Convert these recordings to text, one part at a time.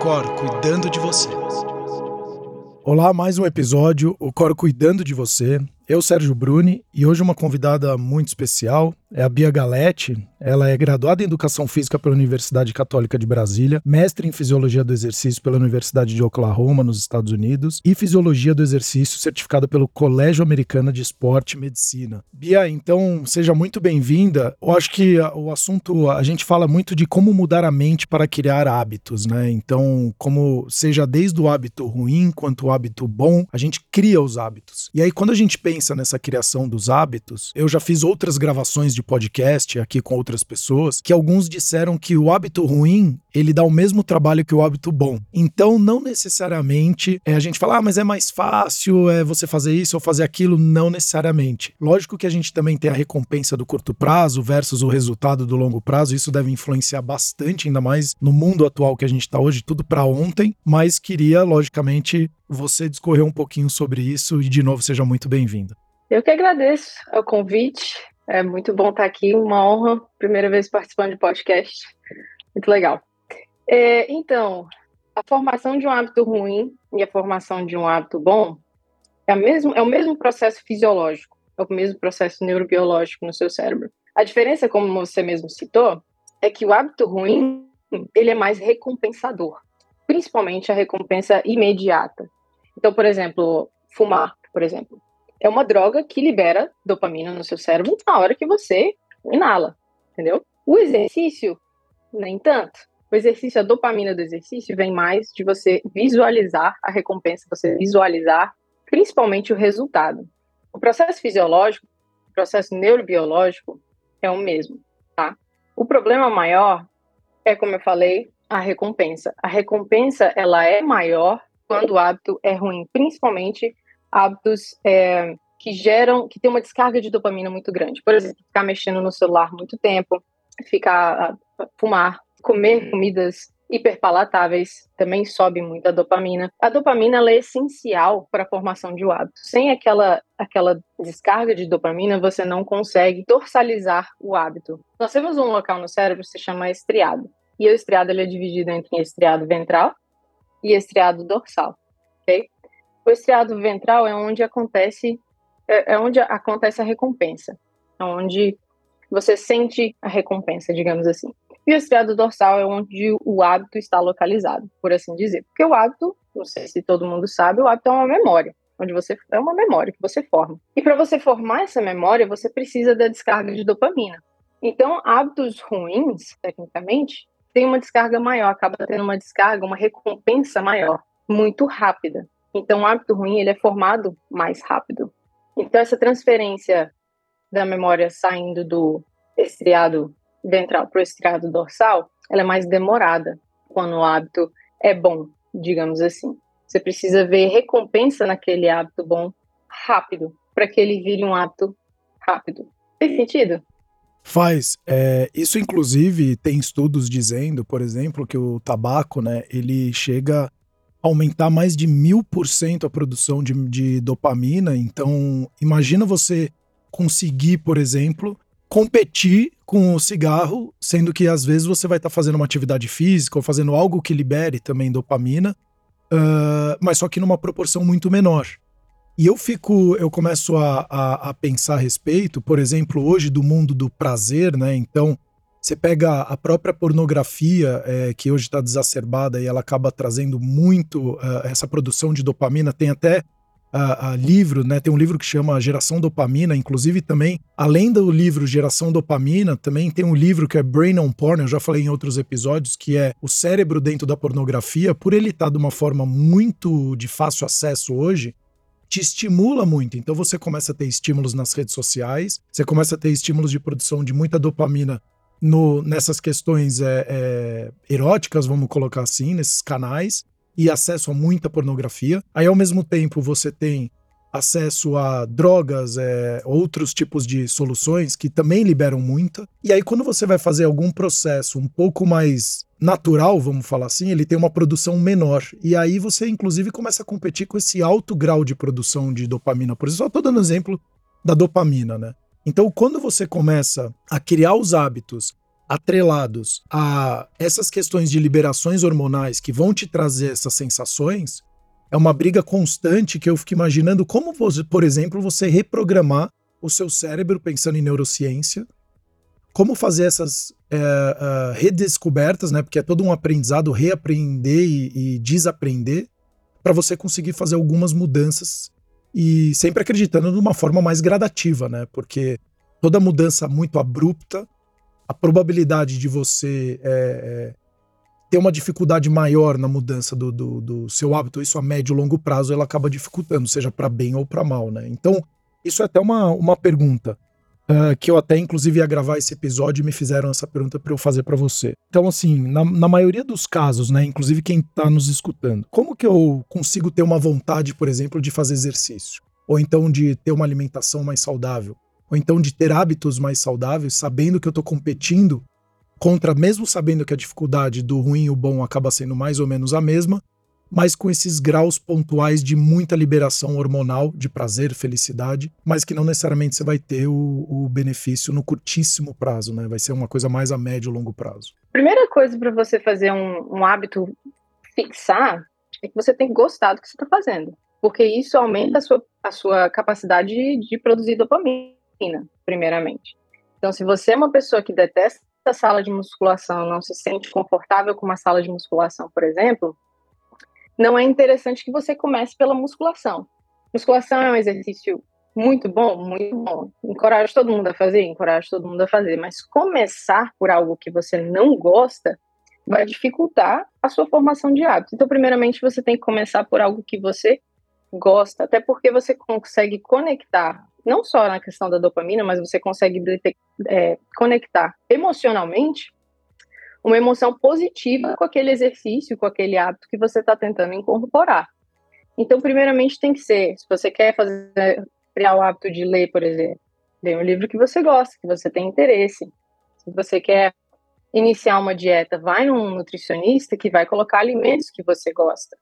Cor cuidando de você. Olá, mais um episódio, o Coro Cuidando de Você. Eu, Sérgio Bruni, e hoje uma convidada muito especial é a Bia Galete. Ela é graduada em Educação Física pela Universidade Católica de Brasília, mestre em Fisiologia do Exercício pela Universidade de Oklahoma, nos Estados Unidos, e Fisiologia do Exercício certificada pelo Colégio Americano de Esporte e Medicina. Bia, então, seja muito bem-vinda. Eu acho que o assunto, a gente fala muito de como mudar a mente para criar hábitos, né? Então, como seja desde o hábito ruim quanto o hábito bom, a gente cria os hábitos. E aí, quando a gente pensa nessa criação dos hábitos, eu já fiz outras gravações de podcast aqui com outras pessoas que alguns disseram que o hábito ruim ele dá o mesmo trabalho que o hábito bom. Então, não necessariamente é a gente falar, ah, mas é mais fácil é você fazer isso ou fazer aquilo, não necessariamente. Lógico que a gente também tem a recompensa do curto prazo versus o resultado do longo prazo, isso deve influenciar bastante, ainda mais no mundo atual que a gente está hoje, tudo para ontem, mas queria, logicamente, você discorrer um pouquinho sobre isso e, de novo, seja muito bem-vindo. Eu que agradeço o convite. É muito bom estar aqui, uma honra. Primeira vez participando de podcast. Muito legal. É, então, a formação de um hábito ruim e a formação de um hábito bom é, mesmo, é o mesmo processo fisiológico, é o mesmo processo neurobiológico no seu cérebro. A diferença, como você mesmo citou, é que o hábito ruim ele é mais recompensador, principalmente a recompensa imediata. Então, por exemplo, fumar, por exemplo, é uma droga que libera dopamina no seu cérebro na hora que você inala, entendeu? O exercício, nem tanto. O exercício, a dopamina do exercício vem mais de você visualizar a recompensa, você visualizar principalmente o resultado. O processo fisiológico, o processo neurobiológico é o mesmo, tá? O problema maior é, como eu falei, a recompensa. A recompensa, ela é maior quando o hábito é ruim, principalmente hábitos é, que geram, que tem uma descarga de dopamina muito grande. Por exemplo, ficar mexendo no celular muito tempo, ficar fumar, comer comidas hiperpalatáveis também sobe muito a dopamina. A dopamina é essencial para a formação de um hábito. Sem aquela, aquela descarga de dopamina, você não consegue dorsalizar o hábito. Nós temos um local no cérebro que se chama estriado. E o estriado ele é dividido entre estriado ventral e estriado dorsal. Okay? O estriado ventral é onde acontece é, é onde acontece a recompensa, é onde você sente a recompensa, digamos assim. E o estriado dorsal é onde o hábito está localizado, por assim dizer. Porque o hábito, não sei se todo mundo sabe, o hábito é uma memória, onde você é uma memória que você forma. E para você formar essa memória, você precisa da descarga de dopamina. Então, hábitos ruins, tecnicamente, tem uma descarga maior, acaba tendo uma descarga, uma recompensa maior, muito rápida. Então, o hábito ruim ele é formado mais rápido. Então, essa transferência da memória saindo do estriado ventral para o estriado dorsal, ela é mais demorada quando o hábito é bom, digamos assim. Você precisa ver recompensa naquele hábito bom rápido, para que ele vire um hábito rápido. Faz sentido? Faz. É, isso, inclusive, tem estudos dizendo, por exemplo, que o tabaco, né, ele chega aumentar mais de mil por cento a produção de, de dopamina. Então, imagina você conseguir, por exemplo, competir com o cigarro, sendo que às vezes você vai estar tá fazendo uma atividade física ou fazendo algo que libere também dopamina, uh, mas só que numa proporção muito menor. E eu fico, eu começo a, a, a, pensar a respeito, por exemplo, hoje do mundo do prazer, né? Então, você pega a própria pornografia, é, que hoje está exacerbada e ela acaba trazendo muito uh, essa produção de dopamina. Tem até uh, livro, né? Tem um livro que chama Geração Dopamina, inclusive também, além do livro Geração Dopamina, também tem um livro que é Brain on Porn, eu já falei em outros episódios, que é o cérebro dentro da pornografia, por ele estar tá de uma forma muito de fácil acesso hoje, te estimula muito. Então você começa a ter estímulos nas redes sociais, você começa a ter estímulos de produção de muita dopamina no, nessas questões é, é, eróticas, vamos colocar assim, nesses canais. e acesso a muita pornografia. Aí, ao mesmo tempo, você tem acesso a drogas, é, outros tipos de soluções que também liberam muita. E aí, quando você vai fazer algum processo um pouco mais natural, vamos falar assim, ele tem uma produção menor. E aí você, inclusive, começa a competir com esse alto grau de produção de dopamina. Por isso, só estou dando exemplo da dopamina, né? Então, quando você começa a criar os hábitos atrelados a essas questões de liberações hormonais que vão te trazer essas sensações, é uma briga constante que eu fico imaginando como, você, por exemplo, você reprogramar o seu cérebro pensando em neurociência, como fazer essas é, uh, redescobertas, né? Porque é todo um aprendizado reaprender e, e desaprender para você conseguir fazer algumas mudanças e sempre acreditando de uma forma mais gradativa, né? Porque toda mudança muito abrupta, a probabilidade de você é, é, ter uma dificuldade maior na mudança do, do, do, seu hábito, isso a médio e longo prazo, ela acaba dificultando, seja para bem ou para mal, né? Então, isso é até uma, uma pergunta uh, que eu até inclusive ia gravar esse episódio e me fizeram essa pergunta para eu fazer para você. Então, assim, na, na maioria dos casos, né, inclusive quem está nos escutando, como que eu consigo ter uma vontade, por exemplo, de fazer exercício? Ou então de ter uma alimentação mais saudável? Ou então de ter hábitos mais saudáveis, sabendo que eu estou competindo contra, mesmo sabendo que a dificuldade do ruim e o bom acaba sendo mais ou menos a mesma, mas com esses graus pontuais de muita liberação hormonal, de prazer, felicidade, mas que não necessariamente você vai ter o, o benefício no curtíssimo prazo, né? Vai ser uma coisa mais a médio e longo prazo. Primeira coisa para você fazer um, um hábito fixar é que você tem que gostar do que você está fazendo, porque isso aumenta a sua, a sua capacidade de, de produzir dopamina, primeiramente. Então, se você é uma pessoa que detesta a sala de musculação, não se sente confortável com uma sala de musculação, por exemplo, não é interessante que você comece pela musculação. Musculação é um exercício muito bom, muito bom. Encorajo todo mundo a fazer, encorajo todo mundo a fazer, mas começar por algo que você não gosta vai dificultar a sua formação de hábitos. Então, primeiramente, você tem que começar por algo que você gosta, até porque você consegue conectar, não só na questão da dopamina, mas você consegue é, conectar emocionalmente uma emoção positiva com aquele exercício, com aquele hábito que você está tentando incorporar. Então, primeiramente, tem que ser, se você quer fazer, criar o hábito de ler, por exemplo, ler um livro que você gosta, que você tem interesse. Se você quer iniciar uma dieta, vai num nutricionista que vai colocar alimentos que você gosta.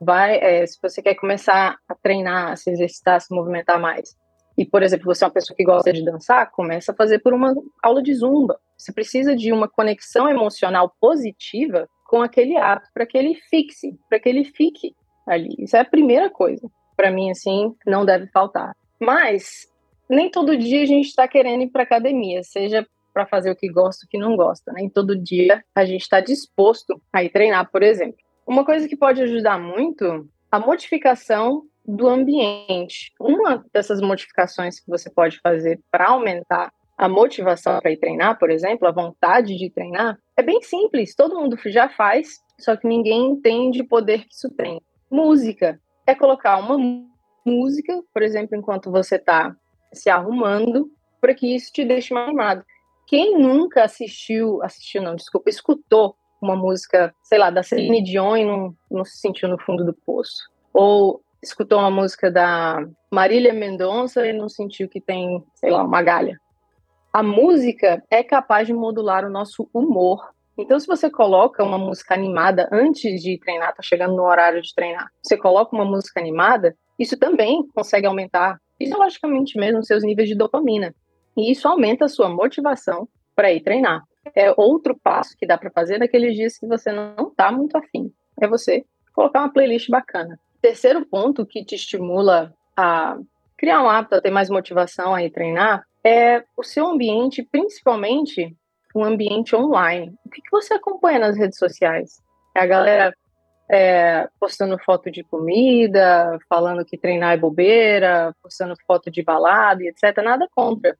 Vai, é, se você quer começar a treinar, a se exercitar, a se movimentar mais, e, por exemplo, você é uma pessoa que gosta de dançar, começa a fazer por uma aula de zumba. Você precisa de uma conexão emocional positiva com aquele ato para que ele fixe, para que ele fique ali. Isso é a primeira coisa. Para mim, assim, não deve faltar. Mas nem todo dia a gente está querendo ir para academia, seja para fazer o que gosta o que não gosta. Nem todo dia a gente está disposto a ir treinar, por exemplo. Uma coisa que pode ajudar muito a modificação do ambiente. Uma dessas modificações que você pode fazer para aumentar a motivação para ir treinar, por exemplo, a vontade de treinar, é bem simples, todo mundo já faz, só que ninguém entende o poder que isso tem. Música é colocar uma música, por exemplo, enquanto você está se arrumando, para que isso te deixe mais animado. Quem nunca assistiu, assistiu não, desculpa, escutou uma música, sei lá, da Celine Dion e não, não se sentiu no fundo do poço? Ou escutou uma música da Marília Mendonça e não sentiu que tem, sei lá, uma galha. A música é capaz de modular o nosso humor. Então, se você coloca uma música animada antes de treinar, tá chegando no horário de treinar, você coloca uma música animada, isso também consegue aumentar, fisiologicamente mesmo, seus níveis de dopamina. E isso aumenta a sua motivação para ir treinar. É outro passo que dá para fazer naqueles dias que você não está muito afim. É você colocar uma playlist bacana terceiro ponto que te estimula a criar um hábito, a ter mais motivação a ir treinar, é o seu ambiente, principalmente o ambiente online. O que, que você acompanha nas redes sociais? É a galera é, postando foto de comida, falando que treinar é bobeira, postando foto de balada e etc. Nada contra.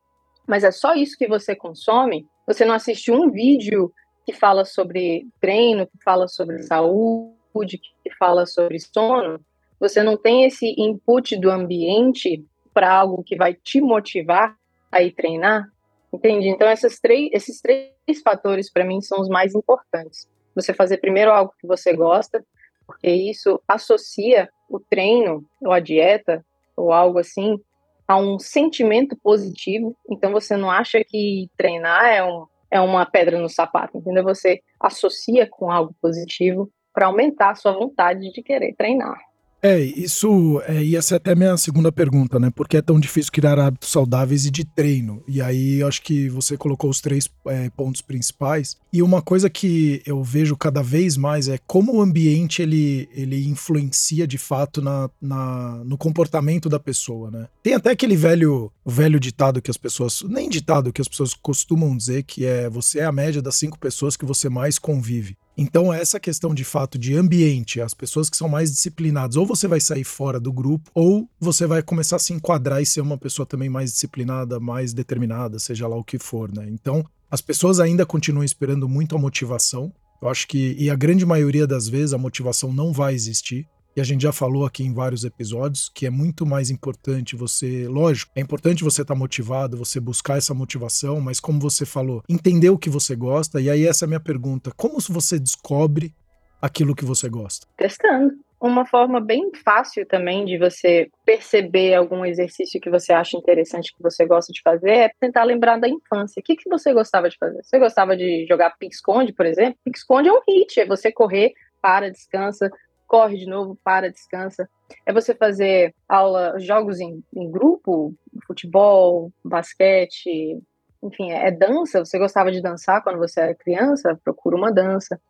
Mas é só isso que você consome? Você não assiste um vídeo que fala sobre treino, que fala sobre saúde, que fala sobre sono? você não tem esse input do ambiente para algo que vai te motivar a ir treinar, entende? Então, esses três, esses três fatores, para mim, são os mais importantes. Você fazer primeiro algo que você gosta, porque isso associa o treino ou a dieta ou algo assim a um sentimento positivo. Então você não acha que treinar é, um, é uma pedra no sapato, entendeu? Você associa com algo positivo para aumentar a sua vontade de querer treinar. É, isso é, ia ser até minha segunda pergunta, né? Por que é tão difícil criar hábitos saudáveis e de treino? E aí eu acho que você colocou os três é, pontos principais. E uma coisa que eu vejo cada vez mais é como o ambiente ele, ele influencia de fato na, na, no comportamento da pessoa, né? Tem até aquele velho, velho ditado que as pessoas. Nem ditado que as pessoas costumam dizer, que é você é a média das cinco pessoas que você mais convive. Então, essa questão de fato de ambiente, as pessoas que são mais disciplinadas, ou você vai sair fora do grupo, ou você vai começar a se enquadrar e ser uma pessoa também mais disciplinada, mais determinada, seja lá o que for, né? Então, as pessoas ainda continuam esperando muito a motivação. Eu acho que, e a grande maioria das vezes, a motivação não vai existir e a gente já falou aqui em vários episódios, que é muito mais importante você, lógico, é importante você estar tá motivado, você buscar essa motivação, mas como você falou, entender o que você gosta. E aí essa é a minha pergunta: como você descobre aquilo que você gosta? Testando. Uma forma bem fácil também de você perceber algum exercício que você acha interessante, que você gosta de fazer, é tentar lembrar da infância. O que, que você gostava de fazer? Você gostava de jogar pique-esconde, por exemplo? Pique-esconde é um hit, é você correr, para, descansa, corre de novo, para, descansa. É você fazer aula, jogos em, em grupo, futebol, basquete, enfim, é, é dança. Você gostava de dançar quando você era criança? Procura uma dança.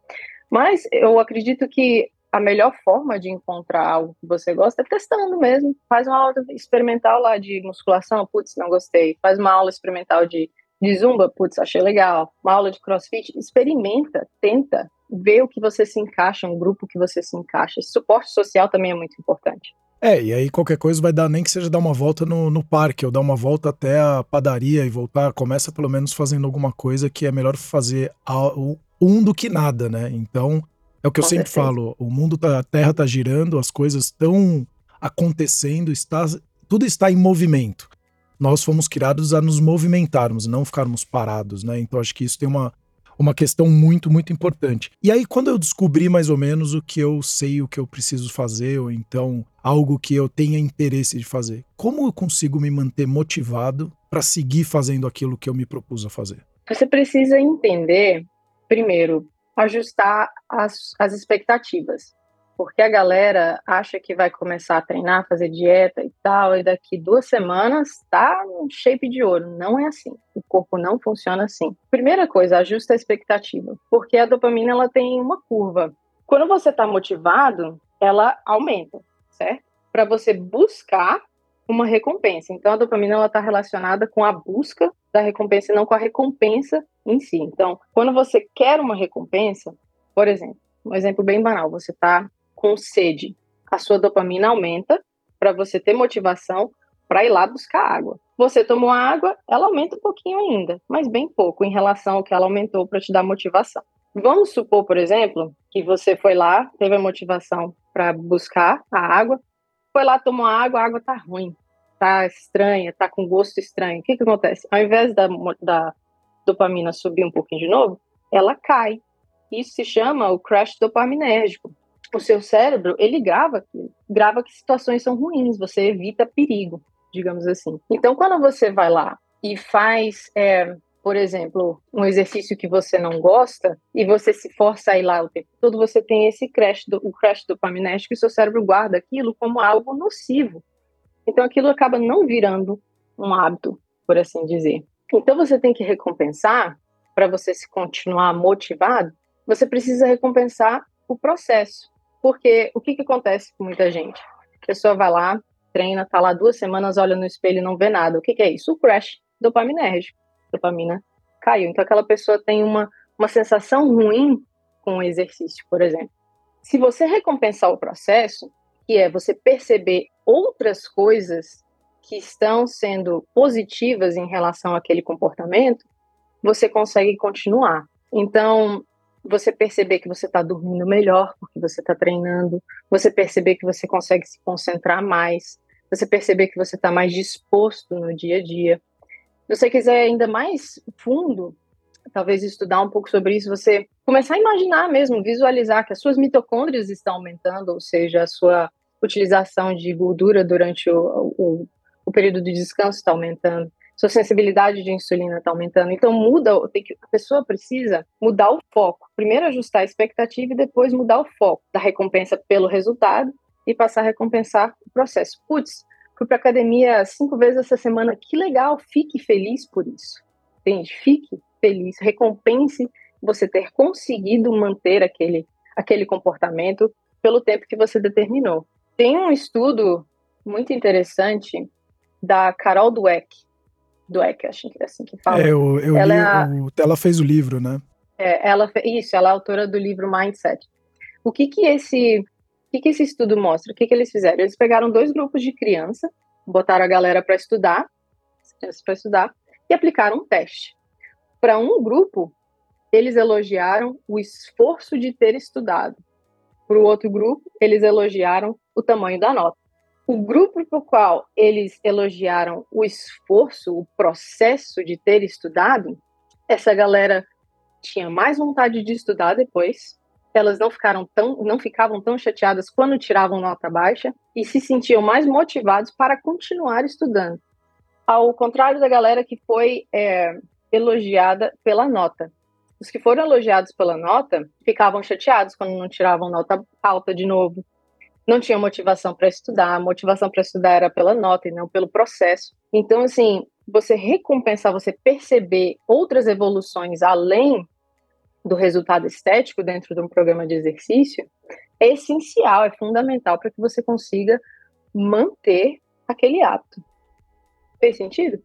Mas eu acredito que a melhor forma de encontrar algo que você gosta é testando mesmo. Faz uma aula experimental lá de musculação, putz, não gostei. Faz uma aula experimental de, de zumba, putz, achei legal. Uma aula de crossfit, experimenta, tenta ver o que você se encaixa, um grupo que você se encaixa. Esse suporte social também é muito importante. É, e aí qualquer coisa vai dar, nem que seja dar uma volta no, no parque, ou dar uma volta até a padaria e voltar. Começa pelo menos fazendo alguma coisa que é melhor fazer um do que nada, né? Então, é o que eu sempre falo: o mundo, tá, a terra tá girando, as coisas estão acontecendo, está, tudo está em movimento. Nós fomos criados a nos movimentarmos, não ficarmos parados, né? Então, acho que isso tem uma, uma questão muito, muito importante. E aí, quando eu descobri mais ou menos o que eu sei, o que eu preciso fazer, ou então algo que eu tenha interesse de fazer, como eu consigo me manter motivado para seguir fazendo aquilo que eu me propus a fazer? Você precisa entender, primeiro, ajustar as, as expectativas porque a galera acha que vai começar a treinar, fazer dieta e tal, e daqui duas semanas tá no shape de ouro. Não é assim. O corpo não funciona assim. Primeira coisa, ajusta a expectativa, porque a dopamina ela tem uma curva. Quando você está motivado, ela aumenta, certo? Para você buscar uma recompensa. Então a dopamina ela está relacionada com a busca da recompensa e não com a recompensa em si. Então, quando você quer uma recompensa, por exemplo, um exemplo bem banal, você está com sede, a sua dopamina aumenta para você ter motivação para ir lá buscar água. Você tomou água, ela aumenta um pouquinho ainda, mas bem pouco em relação ao que ela aumentou para te dar motivação. Vamos supor, por exemplo, que você foi lá, teve a motivação para buscar a água, foi lá, tomou água, a água tá ruim, tá estranha, tá com gosto estranho. O que que acontece? Ao invés da, da dopamina subir um pouquinho de novo, ela cai. Isso se chama o crash dopaminérgico o seu cérebro, ele grava aquilo, grava que situações são ruins, você evita perigo, digamos assim. Então, quando você vai lá e faz, é, por exemplo, um exercício que você não gosta e você se força a ir lá o tempo todo, você tem esse crash, do, o crash dopaminérgico e seu cérebro guarda aquilo como algo nocivo. Então, aquilo acaba não virando um hábito, por assim dizer. Então, você tem que recompensar, para você se continuar motivado, você precisa recompensar o processo. Porque o que, que acontece com muita gente? A pessoa vai lá, treina, tá lá duas semanas, olha no espelho e não vê nada. O que, que é isso? O crash dopaminérgico. Dopamina caiu. Então aquela pessoa tem uma, uma sensação ruim com o exercício, por exemplo. Se você recompensar o processo, que é você perceber outras coisas que estão sendo positivas em relação àquele comportamento, você consegue continuar. Então, você perceber que você está dormindo melhor porque você está treinando, você perceber que você consegue se concentrar mais, você perceber que você está mais disposto no dia a dia. Se você quiser ainda mais fundo, talvez estudar um pouco sobre isso, você começar a imaginar mesmo, visualizar que as suas mitocôndrias estão aumentando, ou seja, a sua utilização de gordura durante o, o, o período de descanso está aumentando, sua sensibilidade de insulina está aumentando. Então muda, tem que, a pessoa precisa mudar o foco. Primeiro ajustar a expectativa e depois mudar o foco da recompensa pelo resultado e passar a recompensar o processo. Putz, fui para academia cinco vezes essa semana, que legal, fique feliz por isso. Entende? Fique feliz, recompense você ter conseguido manter aquele, aquele comportamento pelo tempo que você determinou. Tem um estudo muito interessante da Carol Dweck, Dweck, acho que é assim que fala. É, eu, eu ela, li, é a... o, ela fez o livro, né? É, ela isso, ela é autora do livro Mindset. O que que esse, o que que esse estudo mostra? O que que eles fizeram? Eles pegaram dois grupos de criança, botaram a galera para estudar, para estudar e aplicaram um teste. Para um grupo, eles elogiaram o esforço de ter estudado. Para o outro grupo, eles elogiaram o tamanho da nota. O grupo para o qual eles elogiaram o esforço, o processo de ter estudado, essa galera tinha mais vontade de estudar depois. Elas não ficaram tão, não ficavam tão chateadas quando tiravam nota baixa e se sentiam mais motivados para continuar estudando. Ao contrário da galera que foi é, elogiada pela nota. Os que foram elogiados pela nota ficavam chateados quando não tiravam nota alta de novo, não tinha motivação para estudar, a motivação para estudar era pela nota e não pelo processo. Então, assim, você recompensar, você perceber outras evoluções além do resultado estético dentro de um programa de exercício é essencial, é fundamental para que você consiga manter aquele hábito. Fez sentido?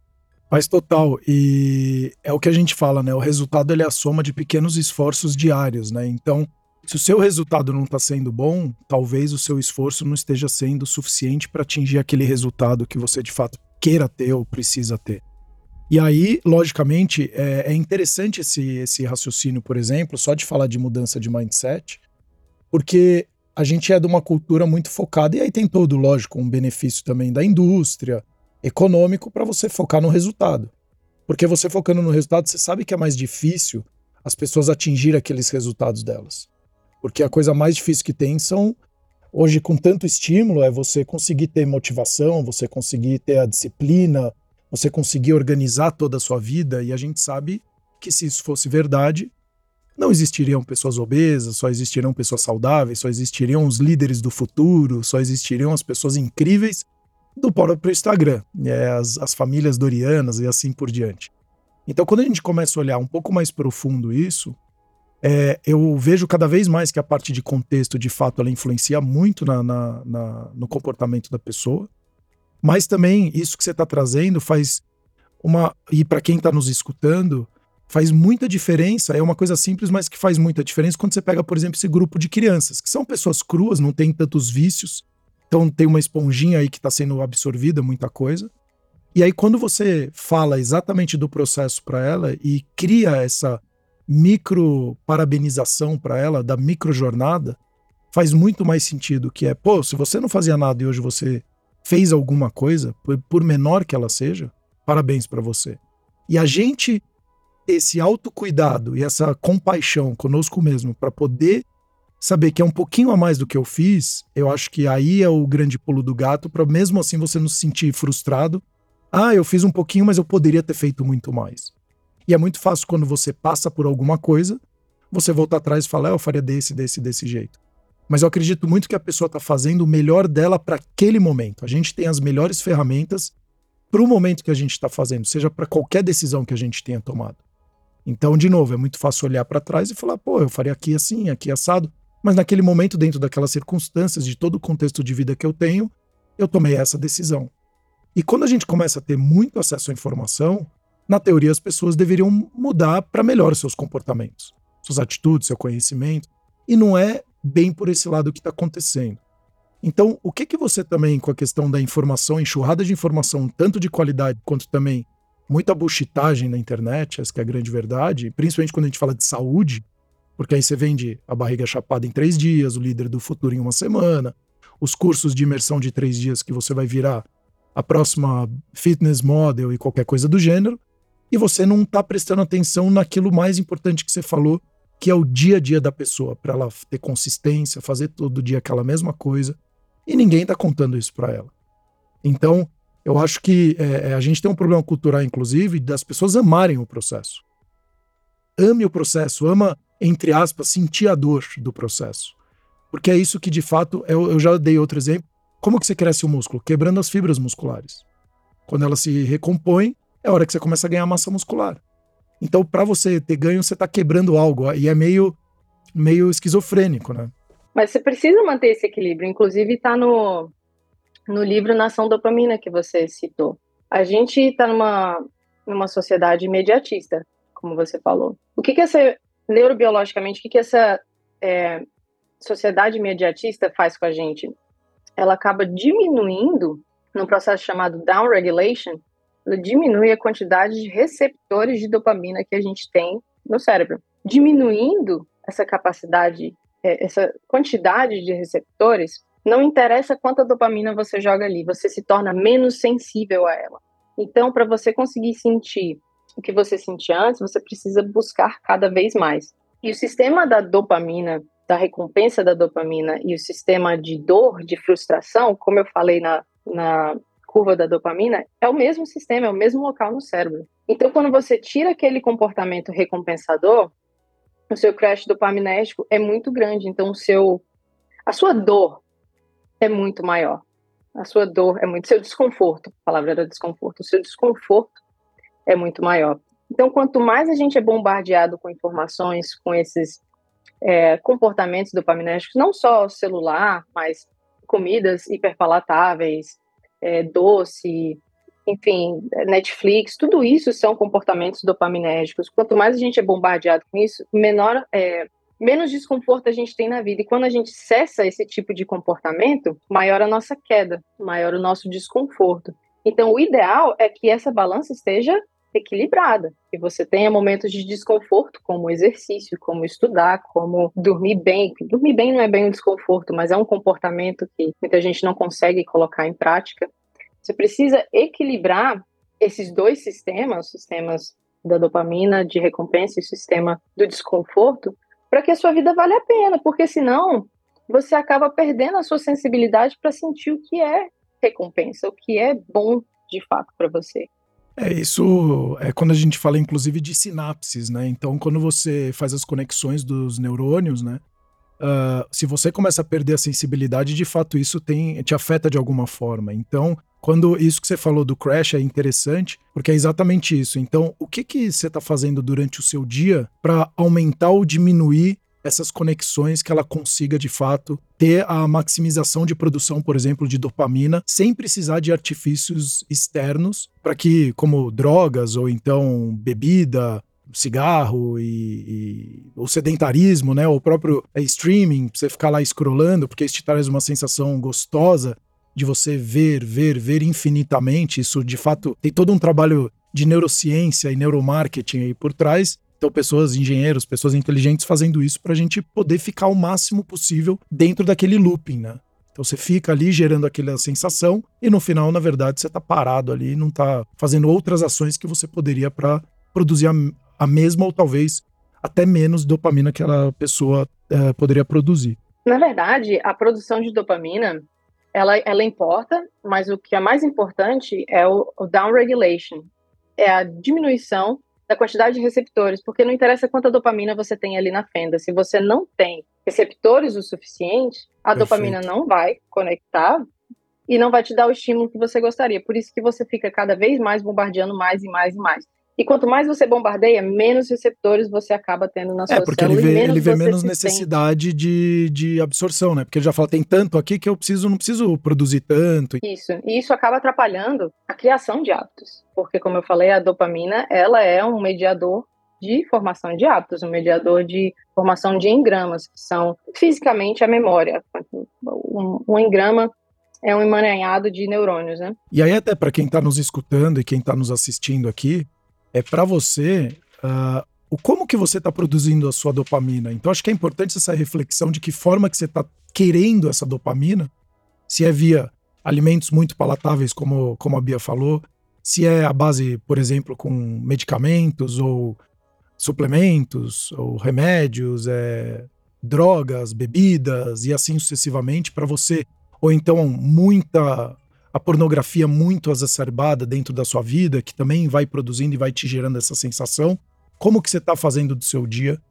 Faz total. E é o que a gente fala, né? O resultado ele é a soma de pequenos esforços diários, né? Então, se o seu resultado não está sendo bom, talvez o seu esforço não esteja sendo suficiente para atingir aquele resultado que você de fato queira ter ou precisa ter. E aí, logicamente, é, é interessante esse, esse raciocínio, por exemplo, só de falar de mudança de mindset, porque a gente é de uma cultura muito focada, e aí tem todo, lógico, um benefício também da indústria, econômico, para você focar no resultado. Porque você focando no resultado, você sabe que é mais difícil as pessoas atingir aqueles resultados delas. Porque a coisa mais difícil que tem são, hoje, com tanto estímulo, é você conseguir ter motivação, você conseguir ter a disciplina, você conseguir organizar toda a sua vida. E a gente sabe que se isso fosse verdade, não existiriam pessoas obesas, só existiriam pessoas saudáveis, só existiriam os líderes do futuro, só existiriam as pessoas incríveis do próprio Instagram, é, as, as famílias dorianas e assim por diante. Então, quando a gente começa a olhar um pouco mais profundo isso, é, eu vejo cada vez mais que a parte de contexto, de fato, ela influencia muito na, na, na no comportamento da pessoa. Mas também isso que você está trazendo faz uma. E para quem está nos escutando, faz muita diferença. É uma coisa simples, mas que faz muita diferença quando você pega, por exemplo, esse grupo de crianças, que são pessoas cruas, não tem tantos vícios. Então tem uma esponjinha aí que está sendo absorvida, muita coisa. E aí, quando você fala exatamente do processo para ela e cria essa micro parabenização para ela, da micro jornada, faz muito mais sentido que é, pô, se você não fazia nada e hoje você fez alguma coisa, por, menor que ela seja, parabéns para você. E a gente esse autocuidado e essa compaixão conosco mesmo para poder saber que é um pouquinho a mais do que eu fiz, eu acho que aí é o grande pulo do gato para mesmo assim você não se sentir frustrado. Ah, eu fiz um pouquinho, mas eu poderia ter feito muito mais. E é muito fácil quando você passa por alguma coisa, você voltar atrás e falar, ah, eu faria desse, desse, desse jeito. Mas eu acredito muito que a pessoa está fazendo o melhor dela para aquele momento. A gente tem as melhores ferramentas para o momento que a gente está fazendo, seja para qualquer decisão que a gente tenha tomado. Então, de novo, é muito fácil olhar para trás e falar, pô, eu faria aqui assim, aqui assado. Mas naquele momento, dentro daquelas circunstâncias, de todo o contexto de vida que eu tenho, eu tomei essa decisão. E quando a gente começa a ter muito acesso à informação, na teoria, as pessoas deveriam mudar para melhor seus comportamentos, suas atitudes, seu conhecimento. E não é bem por esse lado que está acontecendo. Então, o que que você também, com a questão da informação, enxurrada de informação, tanto de qualidade quanto também muita buchitagem na internet, essa é a grande verdade, principalmente quando a gente fala de saúde, porque aí você vende a barriga chapada em três dias, o líder do futuro em uma semana, os cursos de imersão de três dias que você vai virar a próxima fitness model e qualquer coisa do gênero, e você não está prestando atenção naquilo mais importante que você falou, que é o dia a dia da pessoa, para ela ter consistência, fazer todo dia aquela mesma coisa, e ninguém está contando isso para ela. Então, eu acho que é, é, a gente tem um problema cultural, inclusive, das pessoas amarem o processo. Ame o processo, ama, entre aspas, sentir a dor do processo. Porque é isso que, de fato, eu, eu já dei outro exemplo. Como que você cresce o músculo? Quebrando as fibras musculares. Quando ela se recompõe, é a hora que você começa a ganhar massa muscular. Então, para você ter ganho, você está quebrando algo. E é meio, meio esquizofrênico, né? Mas você precisa manter esse equilíbrio. Inclusive, está no, no livro Nação Dopamina que você citou. A gente está numa, numa sociedade imediatista, como você falou. O que, que essa, neurobiologicamente, o que, que essa é, sociedade imediatista faz com a gente? Ela acaba diminuindo, num processo chamado downregulation, ela diminui a quantidade de receptores de dopamina que a gente tem no cérebro. Diminuindo essa capacidade, é, essa quantidade de receptores, não interessa quanta dopamina você joga ali, você se torna menos sensível a ela. Então, para você conseguir sentir o que você sentia antes, você precisa buscar cada vez mais. E o sistema da dopamina, da recompensa da dopamina e o sistema de dor, de frustração, como eu falei na, na curva da dopamina, é o mesmo sistema, é o mesmo local no cérebro. Então, quando você tira aquele comportamento recompensador, o seu crash dopaminérgico é muito grande. Então, o seu, a sua dor é muito maior. A sua dor é muito. Seu desconforto, a palavra era desconforto, o seu desconforto é muito maior. Então, quanto mais a gente é bombardeado com informações, com esses é, comportamentos dopaminérgicos, não só celular, mas comidas hiperpalatáveis, é, doce, enfim, Netflix, tudo isso são comportamentos dopaminérgicos. Quanto mais a gente é bombardeado com isso, menor, é, menos desconforto a gente tem na vida. E quando a gente cessa esse tipo de comportamento, maior a nossa queda, maior o nosso desconforto. Então, o ideal é que essa balança esteja equilibrada, que você tenha momentos de desconforto, como exercício, como estudar, como dormir bem. Dormir bem não é bem um desconforto, mas é um comportamento que muita gente não consegue colocar em prática. Você precisa equilibrar esses dois sistemas, sistemas da dopamina de recompensa e sistema do desconforto, para que a sua vida valha a pena, porque senão você acaba perdendo a sua sensibilidade para sentir o que é recompensa, o que é bom de fato para você. É, isso é quando a gente fala, inclusive, de sinapses, né? Então, quando você faz as conexões dos neurônios, né? Uh, se você começa a perder a sensibilidade, de fato, isso tem, te afeta de alguma forma. Então, quando isso que você falou do crash é interessante, porque é exatamente isso. Então, o que, que você está fazendo durante o seu dia para aumentar ou diminuir essas conexões que ela consiga de fato ter a maximização de produção, por exemplo, de dopamina, sem precisar de artifícios externos para que, como drogas ou então bebida, cigarro e, e, o sedentarismo, né, o próprio é, streaming, você ficar lá scrollando, porque isso te traz uma sensação gostosa de você ver, ver, ver infinitamente. Isso de fato tem todo um trabalho de neurociência e neuromarketing aí por trás então, pessoas, engenheiros, pessoas inteligentes fazendo isso para a gente poder ficar o máximo possível dentro daquele looping, né? Então você fica ali gerando aquela sensação e no final, na verdade, você está parado ali não está fazendo outras ações que você poderia para produzir a, a, mesma ou talvez até menos dopamina que aquela pessoa é, poderia produzir. Na verdade, a produção de dopamina ela, ela importa, mas o que é mais importante é o, o downregulation, é a diminuição da quantidade de receptores, porque não interessa quanta dopamina você tem ali na fenda. Se você não tem receptores o suficiente, a Perfeito. dopamina não vai conectar e não vai te dar o estímulo que você gostaria. Por isso que você fica cada vez mais bombardeando mais e mais e mais. E quanto mais você bombardeia, menos receptores você acaba tendo na é, sua É, porque ele vê, ele vê menos necessidade de, de absorção, né? Porque ele já fala, tem tanto aqui que eu preciso, não preciso produzir tanto. Isso, e isso acaba atrapalhando a criação de hábitos. Porque, como eu falei, a dopamina, ela é um mediador de formação de hábitos, um mediador de formação de engramas, que são fisicamente a memória. Um, um engrama é um emaranhado de neurônios, né? E aí, até para quem está nos escutando e quem está nos assistindo aqui, é para você uh, o como que você está produzindo a sua dopamina. Então acho que é importante essa reflexão de que forma que você está querendo essa dopamina, se é via alimentos muito palatáveis, como, como a Bia falou, se é a base, por exemplo, com medicamentos ou suplementos ou remédios, é, drogas, bebidas e assim sucessivamente para você, ou então muita a pornografia muito exacerbada dentro da sua vida, que também vai produzindo e vai te gerando essa sensação. Como que você está fazendo do seu dia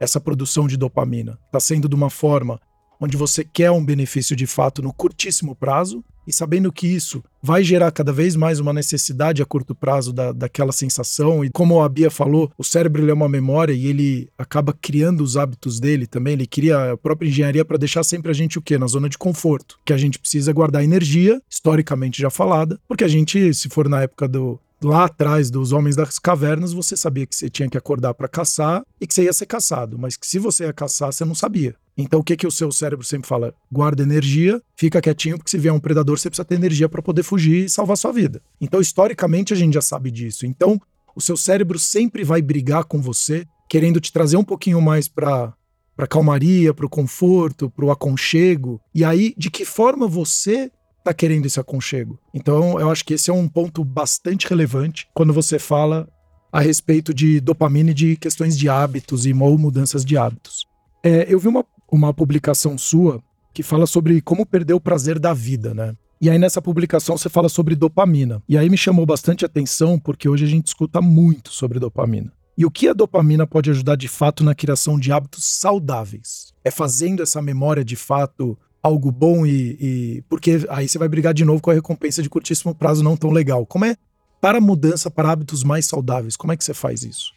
essa produção de dopamina? Está sendo de uma forma onde você quer um benefício de fato no curtíssimo prazo e sabendo que isso vai gerar cada vez mais uma necessidade a curto prazo da, daquela sensação. E como a Bia falou, o cérebro é uma memória e ele acaba criando os hábitos dele também. Ele cria a própria engenharia para deixar sempre a gente o quê? Na zona de conforto. Que a gente precisa guardar energia, historicamente já falada, porque a gente, se for na época do, lá atrás dos homens das cavernas, você sabia que você tinha que acordar para caçar e que você ia ser caçado, mas que se você ia caçar, você não sabia. Então o que que o seu cérebro sempre fala? Guarda energia, fica quietinho, porque se vier um predador, você precisa ter energia para poder fugir e salvar sua vida. Então, historicamente, a gente já sabe disso. Então, o seu cérebro sempre vai brigar com você, querendo te trazer um pouquinho mais para para calmaria, para o conforto, para o aconchego. E aí, de que forma você está querendo esse aconchego? Então, eu acho que esse é um ponto bastante relevante quando você fala a respeito de dopamina e de questões de hábitos e ou mudanças de hábitos. É, eu vi uma uma publicação sua que fala sobre como perder o prazer da vida, né? E aí nessa publicação você fala sobre dopamina. E aí me chamou bastante atenção porque hoje a gente escuta muito sobre dopamina. E o que a dopamina pode ajudar de fato na criação de hábitos saudáveis? É fazendo essa memória de fato algo bom e, e, porque aí você vai brigar de novo com a recompensa de curtíssimo prazo não tão legal. Como é para mudança para hábitos mais saudáveis? Como é que você faz isso?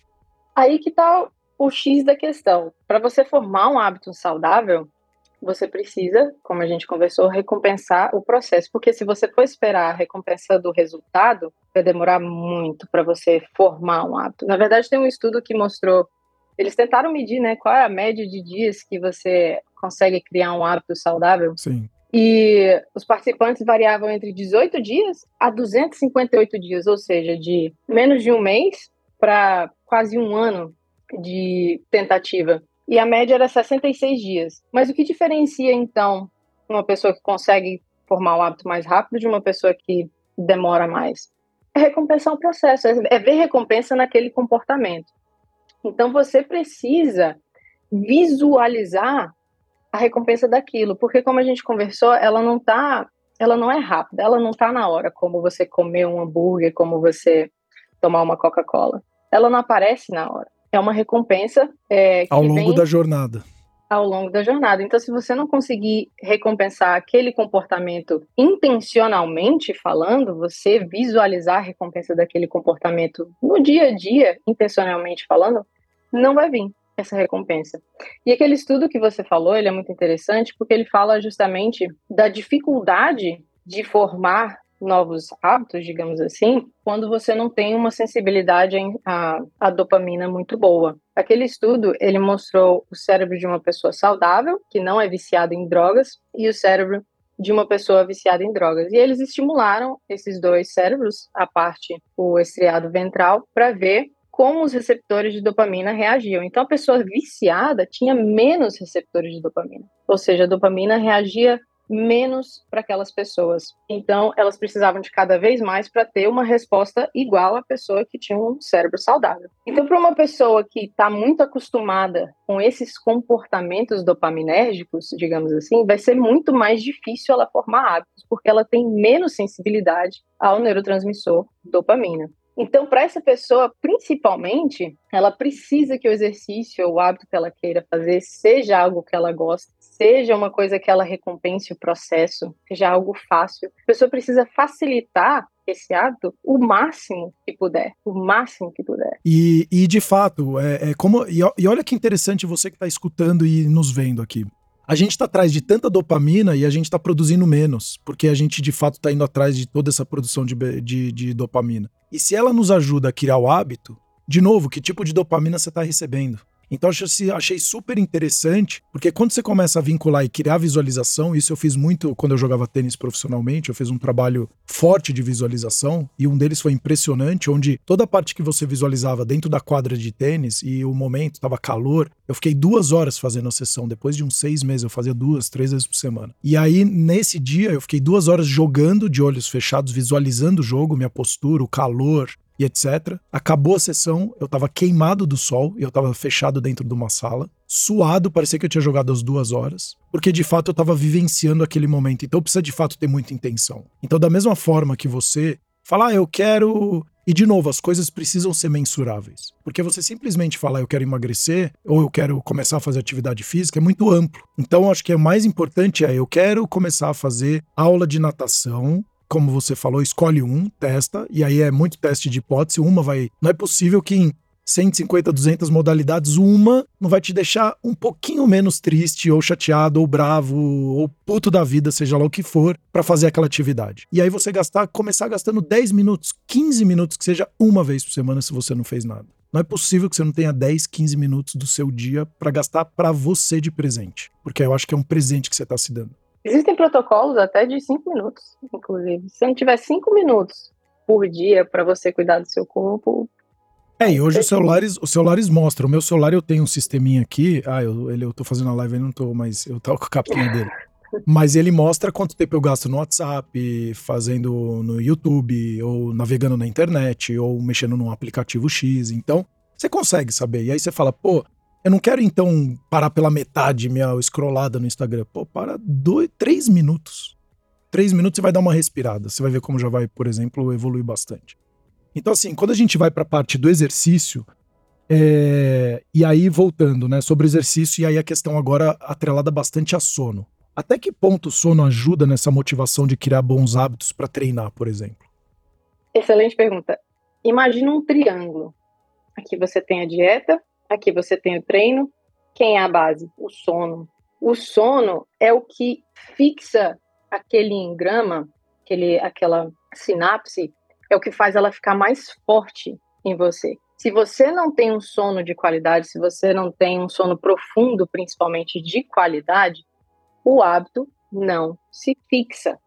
Aí que tá o X da questão. Para você formar um hábito saudável, você precisa, como a gente conversou, recompensar o processo. Porque se você for esperar a recompensa do resultado, vai demorar muito para você formar um hábito. Na verdade, tem um estudo que mostrou. Eles tentaram medir né, qual é a média de dias que você consegue criar um hábito saudável. Sim. E os participantes variavam entre 18 dias a 258 dias, ou seja, de menos de um mês para quase um ano de tentativa. E a média era 66 dias. Mas o que diferencia, então, uma pessoa que consegue formar o hábito mais rápido de uma pessoa que demora mais? É recompensar o processo, é ver recompensa naquele comportamento. Então você precisa visualizar a recompensa daquilo, porque como a gente conversou, ela não tá, ela não é rápida, ela não tá na hora, como você comer um hambúrguer, como você tomar uma Coca-Cola. Ela não aparece na hora é uma recompensa. É, ao longo da jornada. Ao longo da jornada. Então, se você não conseguir recompensar aquele comportamento intencionalmente falando, você visualizar a recompensa daquele comportamento no dia a dia, intencionalmente falando, não vai vir essa recompensa. E aquele estudo que você falou, ele é muito interessante porque ele fala justamente da dificuldade de formar novos hábitos, digamos assim, quando você não tem uma sensibilidade à, dopamina muito boa. Aquele estudo, ele mostrou o cérebro de uma pessoa saudável, que não é viciada em drogas, e o cérebro de uma pessoa viciada em drogas. E eles estimularam esses dois cérebros, a parte, o estriado ventral, para ver como os receptores de dopamina reagiam. Então, a pessoa viciada tinha menos receptores de dopamina. Ou seja, a dopamina reagia menos para aquelas pessoas. Então, elas precisavam de cada vez mais para ter uma resposta igual à pessoa que tinha um cérebro saudável. Então, para uma pessoa que está muito acostumada com esses comportamentos dopaminérgicos, digamos assim, vai ser muito mais difícil ela formar hábitos, porque ela tem menos sensibilidade ao neurotransmissor dopamina. Então, para essa pessoa, principalmente, ela precisa que o exercício ou o hábito que ela queira fazer seja algo que ela gosta, seja uma coisa que ela recompense o processo, seja algo fácil. A pessoa precisa facilitar esse hábito o máximo que puder, o máximo que puder. E, e de fato, é, é como e, e olha que interessante você que está escutando e nos vendo aqui a gente está atrás de tanta dopamina e a gente está produzindo menos, porque a gente de fato está indo atrás de toda essa produção de, de, de, dopamina. E se ela nos ajuda a criar o hábito, de novo, que tipo de dopamina você está recebendo? Então achei super interessante, porque quando você começa a vincular e criar visualização, isso eu fiz muito quando eu jogava tênis profissionalmente, eu fiz um trabalho forte de visualização, e um deles foi impressionante, onde toda a parte que você visualizava dentro da quadra de tênis e o momento estava calor, eu fiquei duas horas fazendo a sessão. Depois de uns seis meses, eu fazia duas, três vezes por semana. E aí, nesse dia, eu fiquei duas horas jogando de olhos fechados, visualizando o jogo, minha postura, o calor, e etc. Acabou a sessão, eu tava queimado do sol, eu tava fechado dentro de uma sala, suado, parecia que eu tinha jogado as duas horas, porque de fato eu tava vivenciando aquele momento. Então precisa de fato ter muita intenção. Então, da mesma forma que você falar, ah, eu quero. E de novo, as coisas precisam ser mensuráveis. Porque você simplesmente falar, eu quero emagrecer, ou eu quero começar a fazer atividade física, é muito amplo. Então, acho que o mais importante é, eu quero começar a fazer aula de natação como você falou, escolhe um, testa, e aí é muito teste de hipótese. Uma vai. Não é possível que em 150, 200 modalidades, uma não vai te deixar um pouquinho menos triste, ou chateado, ou bravo, ou puto da vida, seja lá o que for, para fazer aquela atividade. E aí você gastar, começar gastando 10 minutos, 15 minutos, que seja uma vez por semana se você não fez nada. Não é possível que você não tenha 10, 15 minutos do seu dia para gastar para você de presente, porque eu acho que é um presente que você está se dando. Existem protocolos até de cinco minutos, inclusive. Se não tiver cinco minutos por dia para você cuidar do seu corpo. É, e hoje os celulares, os celulares mostram. O meu celular eu tenho um sisteminha aqui. Ah, eu, ele, eu tô fazendo a live, eu não tô, mas eu tô com a capinha dele. Mas ele mostra quanto tempo eu gasto no WhatsApp, fazendo no YouTube, ou navegando na internet, ou mexendo num aplicativo X. Então, você consegue saber. E aí você fala, pô, eu não quero, então, parar pela metade minha scrollada no Instagram. Pô, para dois, três minutos. Três minutos você vai dar uma respirada. Você vai ver como já vai, por exemplo, evoluir bastante. Então, assim, quando a gente vai para a parte do exercício, é... e aí voltando, né, sobre exercício, e aí a questão agora atrelada bastante a sono. Até que ponto o sono ajuda nessa motivação de criar bons hábitos para treinar, por exemplo? Excelente pergunta. Imagina um triângulo. Aqui você tem a dieta, Aqui você tem o treino. Quem é a base? O sono. O sono é o que fixa aquele engrama, aquele, aquela sinapse, é o que faz ela ficar mais forte em você. Se você não tem um sono de qualidade, se você não tem um sono profundo, principalmente de qualidade, o hábito não se fixa.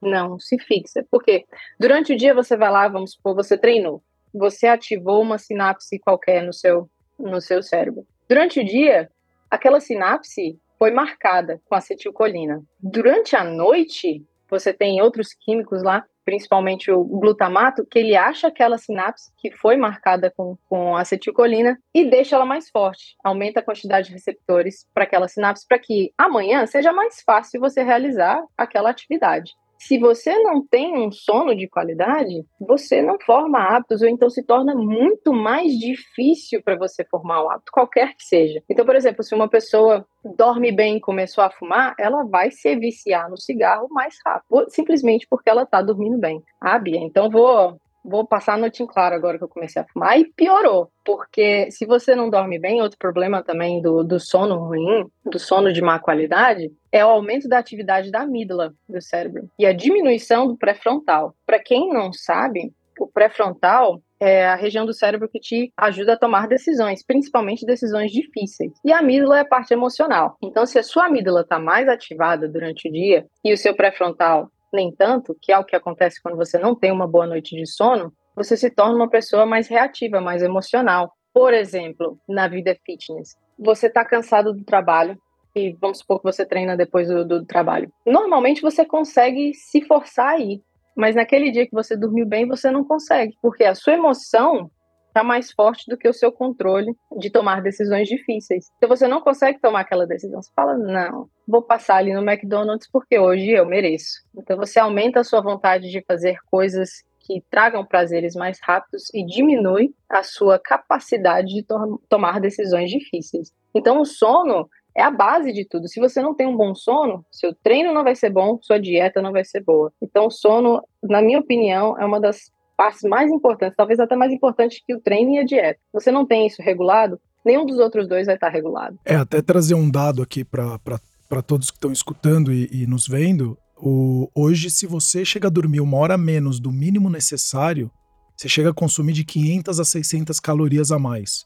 Não se fixa. Porque durante o dia você vai lá, vamos supor, você treinou, você ativou uma sinapse qualquer no seu no seu cérebro. Durante o dia, aquela sinapse foi marcada com acetilcolina. Durante a noite, você tem outros químicos lá, principalmente o glutamato, que ele acha aquela sinapse que foi marcada com, com acetilcolina e deixa ela mais forte, aumenta a quantidade de receptores para aquela sinapse, para que amanhã seja mais fácil você realizar aquela atividade. Se você não tem um sono de qualidade, você não forma hábitos, ou então se torna muito mais difícil para você formar um hábito, qualquer que seja. Então, por exemplo, se uma pessoa dorme bem e começou a fumar, ela vai se viciar no cigarro mais rápido, simplesmente porque ela está dormindo bem. Ah, Bia, então vou vou passar a noite em claro agora que eu comecei a fumar, e piorou, porque se você não dorme bem, outro problema também do, do sono ruim, do sono de má qualidade, é o aumento da atividade da amígdala do cérebro e a diminuição do pré-frontal. Para quem não sabe, o pré-frontal é a região do cérebro que te ajuda a tomar decisões, principalmente decisões difíceis. E a amígdala é a parte emocional. Então, se a sua amígdala está mais ativada durante o dia e o seu pré-frontal nem tanto, que é o que acontece quando você não tem uma boa noite de sono, você se torna uma pessoa mais reativa, mais emocional. Por exemplo, na vida fitness, você está cansado do trabalho e vamos supor que você treina depois do, do trabalho. Normalmente você consegue se forçar a ir, mas naquele dia que você dormiu bem, você não consegue, porque a sua emoção está mais forte do que o seu controle de tomar decisões difíceis. Então você não consegue tomar aquela decisão. Você fala, não, vou passar ali no McDonald's porque hoje eu mereço. Então você aumenta a sua vontade de fazer coisas que tragam prazeres mais rápidos e diminui a sua capacidade de to tomar decisões difíceis. Então o sono é a base de tudo. Se você não tem um bom sono, seu treino não vai ser bom, sua dieta não vai ser boa. Então o sono, na minha opinião, é uma das partes mais importantes, talvez até mais importante que o treino e a dieta. Você não tem isso regulado, nenhum dos outros dois vai estar regulado. É, até trazer um dado aqui para todos que estão escutando e, e nos vendo. O, hoje, se você chega a dormir uma hora menos do mínimo necessário, você chega a consumir de 500 a 600 calorias a mais.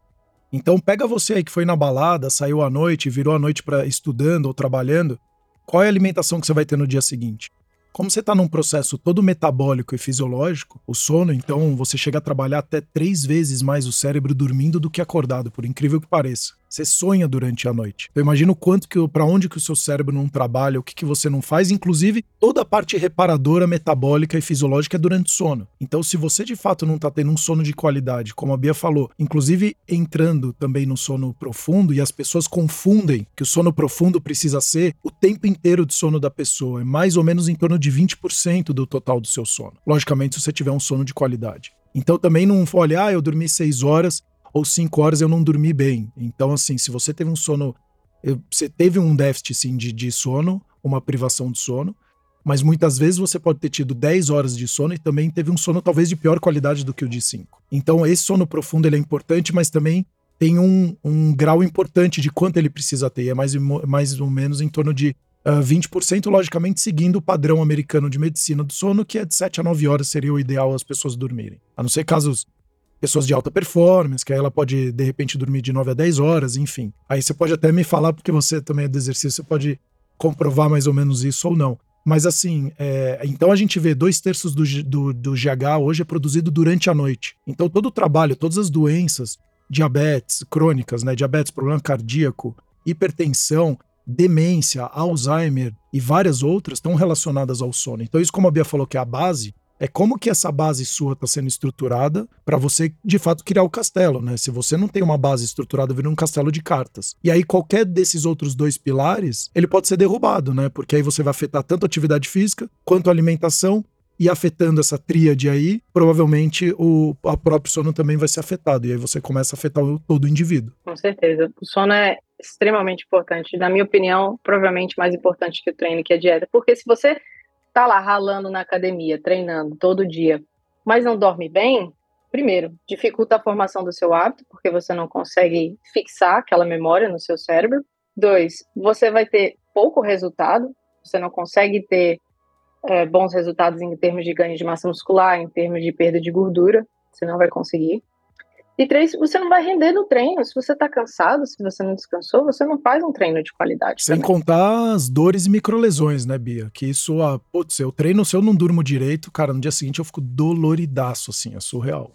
Então pega você aí que foi na balada, saiu à noite, virou a noite para estudando ou trabalhando, qual é a alimentação que você vai ter no dia seguinte? Como você está num processo todo metabólico e fisiológico, o sono, então, você chega a trabalhar até três vezes mais o cérebro dormindo do que acordado, por incrível que pareça. Você sonha durante a noite. Eu imagino quanto que, para onde que o seu cérebro não trabalha, o que, que você não faz, inclusive toda a parte reparadora, metabólica e fisiológica é durante o sono. Então, se você de fato não está tendo um sono de qualidade, como a Bia falou, inclusive entrando também no sono profundo, e as pessoas confundem que o sono profundo precisa ser o tempo inteiro de sono da pessoa, é mais ou menos em torno de 20% do total do seu sono. Logicamente, se você tiver um sono de qualidade. Então também não olha, ah, eu dormi seis horas, ou cinco horas eu não dormi bem. Então, assim, se você teve um sono. Você teve um déficit sim, de, de sono, uma privação de sono, mas muitas vezes você pode ter tido 10 horas de sono e também teve um sono talvez de pior qualidade do que o de 5. Então, esse sono profundo ele é importante, mas também tem um, um grau importante de quanto ele precisa ter. É mais, mais ou menos em torno de uh, ah, 20%, logicamente seguindo o padrão americano de medicina do sono, que é de 7 a 9 horas seria o ideal as pessoas dormirem. A não ser casos pessoas de alta performance, que aí ela pode, de repente, dormir de 9 a 10 horas, enfim. Aí você pode até me falar, porque você também é do exercício, você pode comprovar mais ou menos isso ou não. Mas assim, é, então a gente vê dois terços do, do, do GH hoje é produzido durante a noite. Então todo o trabalho, todas as doenças, diabetes crônicas, né? Diabetes, problema cardíaco, hipertensão, demência, Alzheimer e várias outras estão relacionadas ao sono. Então isso, como a Bia falou que é a base, é como que essa base sua está sendo estruturada para você, de fato, criar o castelo, né? Se você não tem uma base estruturada, vira um castelo de cartas. E aí, qualquer desses outros dois pilares, ele pode ser derrubado, né? Porque aí você vai afetar tanto a atividade física quanto a alimentação e afetando essa tríade aí, provavelmente o a próprio sono também vai ser afetado. E aí você começa a afetar o, todo o indivíduo. Com certeza. O sono é extremamente importante. Na minha opinião, provavelmente mais importante que o treino, que a dieta. Porque se você tá lá ralando na academia, treinando todo dia, mas não dorme bem, primeiro, dificulta a formação do seu hábito, porque você não consegue fixar aquela memória no seu cérebro. Dois, você vai ter pouco resultado, você não consegue ter é, bons resultados em termos de ganho de massa muscular, em termos de perda de gordura, você não vai conseguir. E três, você não vai render no treino. Se você está cansado, se você não descansou, você não faz um treino de qualidade. Sem também. contar as dores e microlesões, né, Bia? Que isso, ah, putz, eu treino, se eu não durmo direito, cara, no dia seguinte eu fico doloridaço, assim, é surreal.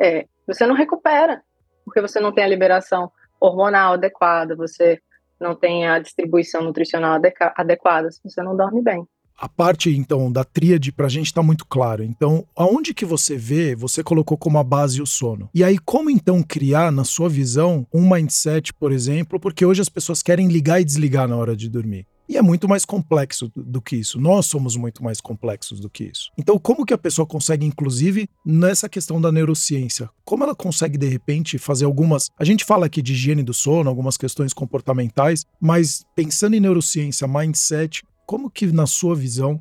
É, você não recupera, porque você não tem a liberação hormonal adequada, você não tem a distribuição nutricional adequada, se você não dorme bem a parte então da tríade pra gente tá muito claro. Então, aonde que você vê, você colocou como a base o sono. E aí como então criar na sua visão um mindset, por exemplo, porque hoje as pessoas querem ligar e desligar na hora de dormir. E é muito mais complexo do que isso. Nós somos muito mais complexos do que isso. Então, como que a pessoa consegue, inclusive, nessa questão da neurociência, como ela consegue, de repente, fazer algumas. A gente fala aqui de higiene do sono, algumas questões comportamentais, mas pensando em neurociência, mindset, como que, na sua visão,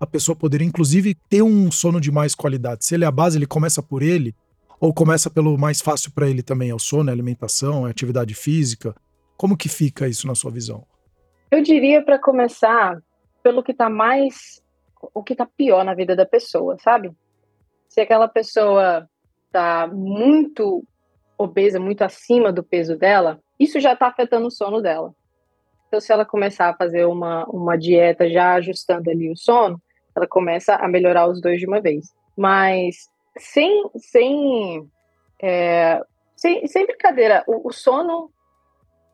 a pessoa poderia, inclusive, ter um sono de mais qualidade? Se ele é a base, ele começa por ele? Ou começa pelo mais fácil para ele também? É o sono, é a alimentação, é a atividade física? Como que fica isso na sua visão? Eu diria para começar pelo que está mais, o que está pior na vida da pessoa, sabe? Se aquela pessoa está muito obesa, muito acima do peso dela, isso já está afetando o sono dela. Então, se ela começar a fazer uma, uma dieta já ajustando ali o sono, ela começa a melhorar os dois de uma vez. Mas sem, sem, é, sem, sem brincadeira, o, o, sono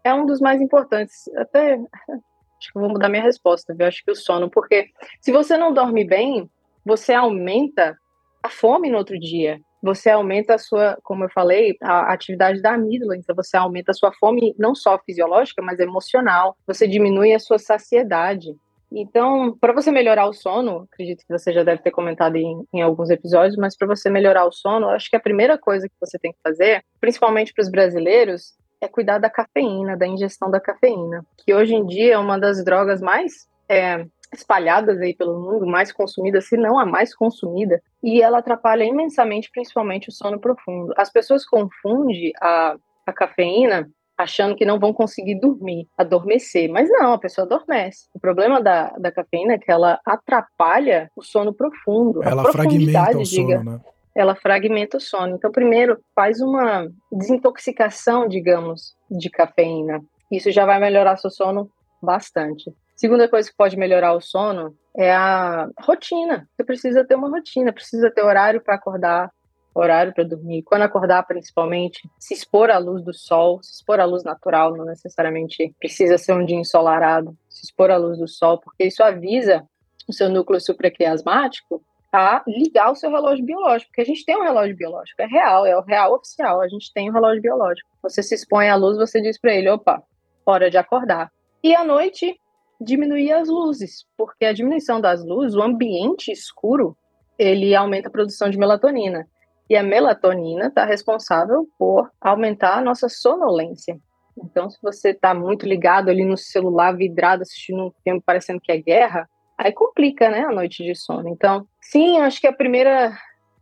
é um dos mais importantes. Até acho que vou mudar minha resposta, viu? Acho que o sono, porque se você não dorme bem, você aumenta a fome no outro dia você aumenta a sua, como eu falei, a atividade da amígdala, então você aumenta a sua fome não só fisiológica, mas emocional. Você diminui a sua saciedade. Então, para você melhorar o sono, acredito que você já deve ter comentado em, em alguns episódios, mas para você melhorar o sono, acho que a primeira coisa que você tem que fazer, principalmente para os brasileiros, é cuidar da cafeína, da ingestão da cafeína, que hoje em dia é uma das drogas mais é, espalhadas aí pelo mundo, mais consumida, se não a mais consumida, e ela atrapalha imensamente, principalmente o sono profundo. As pessoas confundem a, a cafeína achando que não vão conseguir dormir, adormecer, mas não, a pessoa adormece. O problema da, da cafeína é que ela atrapalha o sono profundo. Ela fragmenta o sono, né? ela fragmenta o sono. Então, primeiro, faz uma desintoxicação, digamos, de cafeína. Isso já vai melhorar seu sono bastante. Segunda coisa que pode melhorar o sono é a rotina. Você precisa ter uma rotina, precisa ter horário para acordar, horário para dormir. Quando acordar, principalmente, se expor à luz do sol, se expor à luz natural, não necessariamente precisa ser um dia ensolarado, se expor à luz do sol, porque isso avisa o seu núcleo supraquiasmático a ligar o seu relógio biológico, porque a gente tem um relógio biológico, é real, é o real oficial, a gente tem um relógio biológico. Você se expõe à luz, você diz para ele, opa, hora de acordar. E à noite, diminuir as luzes, porque a diminuição das luzes, o ambiente escuro, ele aumenta a produção de melatonina. E a melatonina está responsável por aumentar a nossa sonolência. Então, se você está muito ligado ali no celular, vidrado, assistindo um filme parecendo que é guerra, aí complica, né, a noite de sono. Então, sim, acho que a primeira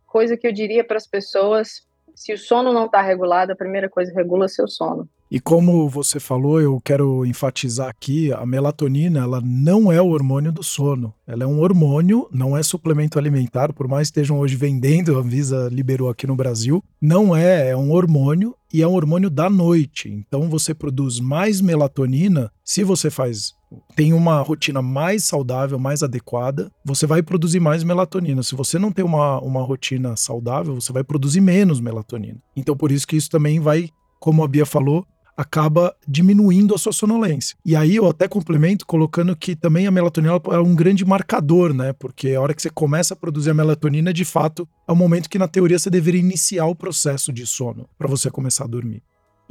coisa que eu diria para as pessoas, se o sono não está regulado, a primeira coisa regula seu sono. E como você falou, eu quero enfatizar aqui, a melatonina, ela não é o hormônio do sono. Ela é um hormônio, não é suplemento alimentar, por mais que estejam hoje vendendo, a Anvisa liberou aqui no Brasil, não é, é um hormônio e é um hormônio da noite. Então você produz mais melatonina se você faz tem uma rotina mais saudável, mais adequada, você vai produzir mais melatonina. Se você não tem uma, uma rotina saudável, você vai produzir menos melatonina. Então, por isso que isso também vai, como a Bia falou, acaba diminuindo a sua sonolência. E aí eu até complemento colocando que também a melatonina é um grande marcador, né? Porque a hora que você começa a produzir a melatonina, de fato, é o momento que na teoria você deveria iniciar o processo de sono para você começar a dormir.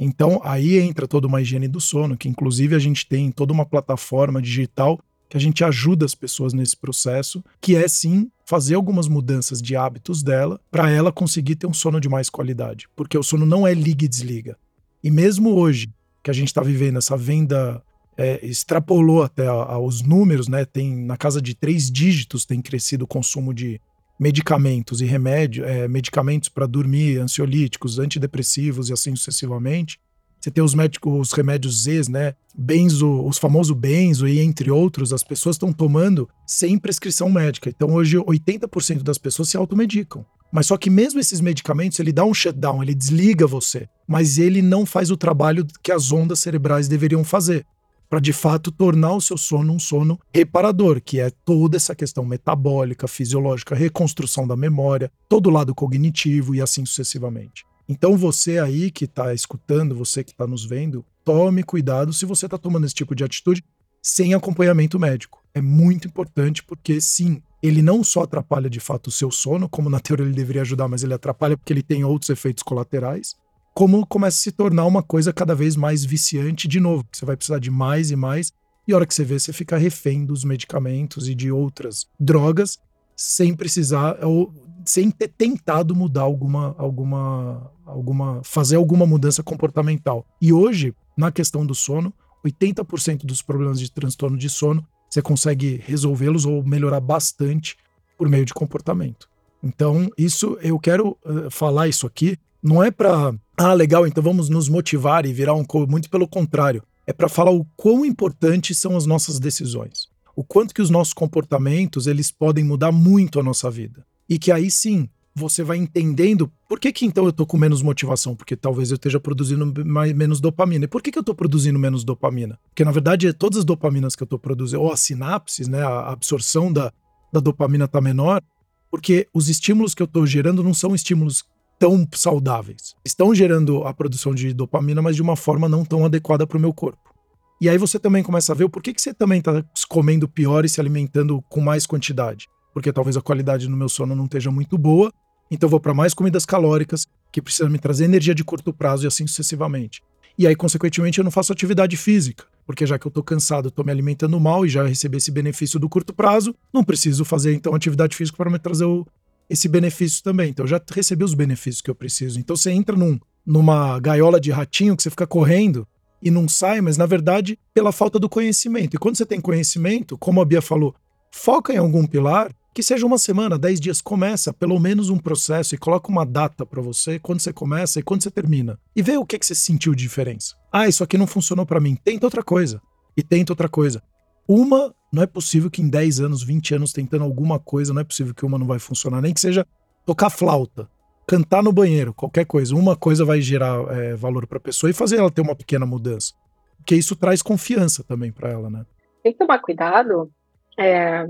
Então aí entra toda uma higiene do sono, que inclusive a gente tem toda uma plataforma digital que a gente ajuda as pessoas nesse processo, que é sim fazer algumas mudanças de hábitos dela para ela conseguir ter um sono de mais qualidade, porque o sono não é liga e desliga. E mesmo hoje, que a gente está vivendo essa venda é, extrapolou até aos números, né? Tem na casa de três dígitos tem crescido o consumo de medicamentos e remédio, é, medicamentos para dormir, ansiolíticos, antidepressivos e assim sucessivamente. Você tem os médicos, os remédios Zs, né? Benzo, os famosos benzo e entre outros, as pessoas estão tomando sem prescrição médica. Então hoje 80% das pessoas se automedicam. Mas só que mesmo esses medicamentos, ele dá um shutdown, ele desliga você, mas ele não faz o trabalho que as ondas cerebrais deveriam fazer, para de fato tornar o seu sono um sono reparador, que é toda essa questão metabólica, fisiológica, reconstrução da memória, todo o lado cognitivo e assim sucessivamente. Então você aí que está escutando, você que está nos vendo, tome cuidado se você está tomando esse tipo de atitude sem acompanhamento médico. É muito importante porque sim, ele não só atrapalha de fato o seu sono, como na teoria ele deveria ajudar, mas ele atrapalha porque ele tem outros efeitos colaterais, como começa a se tornar uma coisa cada vez mais viciante de novo, você vai precisar de mais e mais, e a hora que você vê, você fica refém dos medicamentos e de outras drogas, sem precisar, ou sem ter tentado mudar alguma, alguma, alguma, fazer alguma mudança comportamental. E hoje, na questão do sono, 80% dos problemas de transtorno de sono você consegue resolvê-los ou melhorar bastante por meio de comportamento. Então, isso eu quero uh, falar isso aqui, não é para, ah, legal, então vamos nos motivar e virar um muito pelo contrário, é para falar o quão importantes são as nossas decisões. O quanto que os nossos comportamentos, eles podem mudar muito a nossa vida. E que aí sim, você vai entendendo por que, que então eu tô com menos motivação? Porque talvez eu esteja produzindo mais, menos dopamina. E por que, que eu tô produzindo menos dopamina? Porque na verdade todas as dopaminas que eu tô produzindo, ou as sinapses, né, a absorção da, da dopamina tá menor, porque os estímulos que eu tô gerando não são estímulos tão saudáveis. Estão gerando a produção de dopamina, mas de uma forma não tão adequada para o meu corpo. E aí você também começa a ver o porquê que você também está comendo pior e se alimentando com mais quantidade porque talvez a qualidade no meu sono não esteja muito boa, então vou para mais comidas calóricas que precisam me trazer energia de curto prazo e assim sucessivamente. E aí, consequentemente, eu não faço atividade física, porque já que eu estou cansado, estou me alimentando mal e já recebi esse benefício do curto prazo, não preciso fazer então atividade física para me trazer o, esse benefício também. Então, eu já recebi os benefícios que eu preciso. Então, você entra num, numa gaiola de ratinho que você fica correndo e não sai, mas na verdade, pela falta do conhecimento. E quando você tem conhecimento, como a Bia falou, foca em algum pilar que seja uma semana, dez dias, começa pelo menos um processo e coloca uma data para você, quando você começa e quando você termina. E vê o que, que você sentiu de diferença. Ah, isso aqui não funcionou para mim. Tenta outra coisa. E tenta outra coisa. Uma, não é possível que em 10 anos, 20 anos tentando alguma coisa, não é possível que uma não vai funcionar, nem que seja tocar flauta, cantar no banheiro, qualquer coisa, uma coisa vai gerar é, valor para a pessoa e fazer ela ter uma pequena mudança. Porque isso traz confiança também para ela, né? Tem que tomar cuidado. É,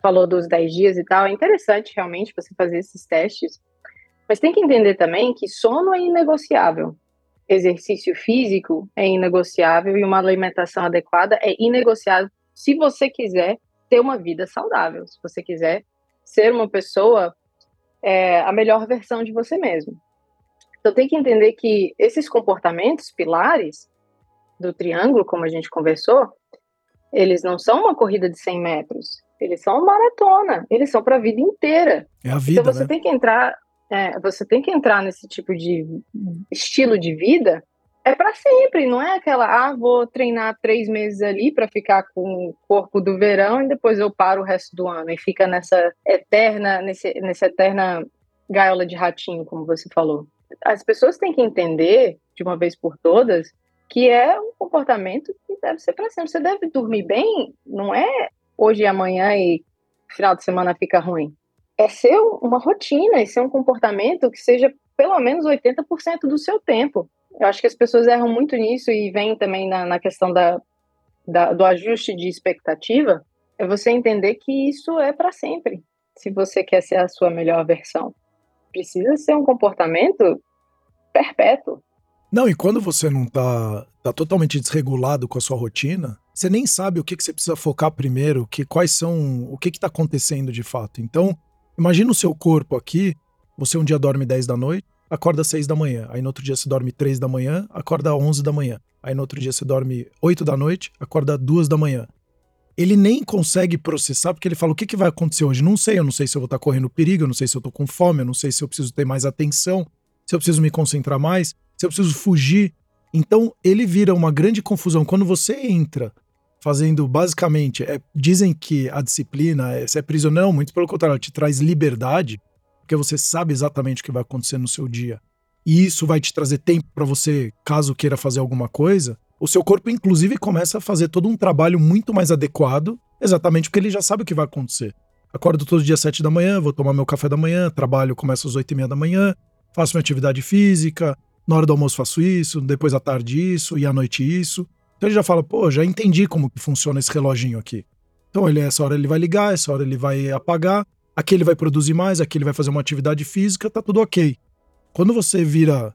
falou dos 10 dias e tal, é interessante realmente você fazer esses testes, mas tem que entender também que sono é inegociável. Exercício físico é inegociável e uma alimentação adequada é inegociável se você quiser ter uma vida saudável, se você quiser ser uma pessoa é, a melhor versão de você mesmo. Então tem que entender que esses comportamentos pilares do triângulo, como a gente conversou, eles não são uma corrida de 100 metros, eles são uma maratona, eles são para a vida inteira. É a vida, então você né? tem que entrar, é, você tem que entrar nesse tipo de estilo de vida é para sempre, não é aquela, ah, vou treinar três meses ali para ficar com o corpo do verão e depois eu paro o resto do ano e fica nessa eterna, nesse, nessa eterna gaiola de ratinho, como você falou. As pessoas têm que entender, de uma vez por todas, que é um comportamento que deve ser para sempre. Você deve dormir bem, não é hoje e amanhã e final de semana fica ruim. É ser uma rotina e ser um comportamento que seja pelo menos 80% do seu tempo. Eu acho que as pessoas erram muito nisso e vem também na, na questão da, da, do ajuste de expectativa. É você entender que isso é para sempre. Se você quer ser a sua melhor versão, precisa ser um comportamento perpétuo. Não, e quando você não tá, tá totalmente desregulado com a sua rotina, você nem sabe o que, que você precisa focar primeiro, que quais são, o que está acontecendo de fato. Então, imagina o seu corpo aqui, você um dia dorme 10 da noite, acorda às 6 da manhã. Aí no outro dia você dorme 3 da manhã, acorda às 11 da manhã. Aí no outro dia você dorme 8 da noite, acorda às 2 da manhã. Ele nem consegue processar, porque ele fala: o que, que vai acontecer hoje? Não sei, eu não sei se eu vou estar correndo perigo, eu não sei se eu estou com fome, eu não sei se eu preciso ter mais atenção, se eu preciso me concentrar mais, se eu preciso fugir. Então ele vira uma grande confusão. Quando você entra fazendo basicamente, é, dizem que a disciplina é, é prisioneiro, muito pelo contrário, ela te traz liberdade porque você sabe exatamente o que vai acontecer no seu dia. E isso vai te trazer tempo para você, caso queira fazer alguma coisa. O seu corpo, inclusive, começa a fazer todo um trabalho muito mais adequado, exatamente porque ele já sabe o que vai acontecer. Acordo todo dia às 7 da manhã, vou tomar meu café da manhã, trabalho, começo às 8 e meia da manhã, faço minha atividade física, na hora do almoço faço isso, depois à tarde isso e à noite isso. Então ele já fala, pô, já entendi como que funciona esse reloginho aqui. Então ele, essa hora ele vai ligar, essa hora ele vai apagar, aqui ele vai produzir mais, aqui ele vai fazer uma atividade física, tá tudo ok. Quando você vira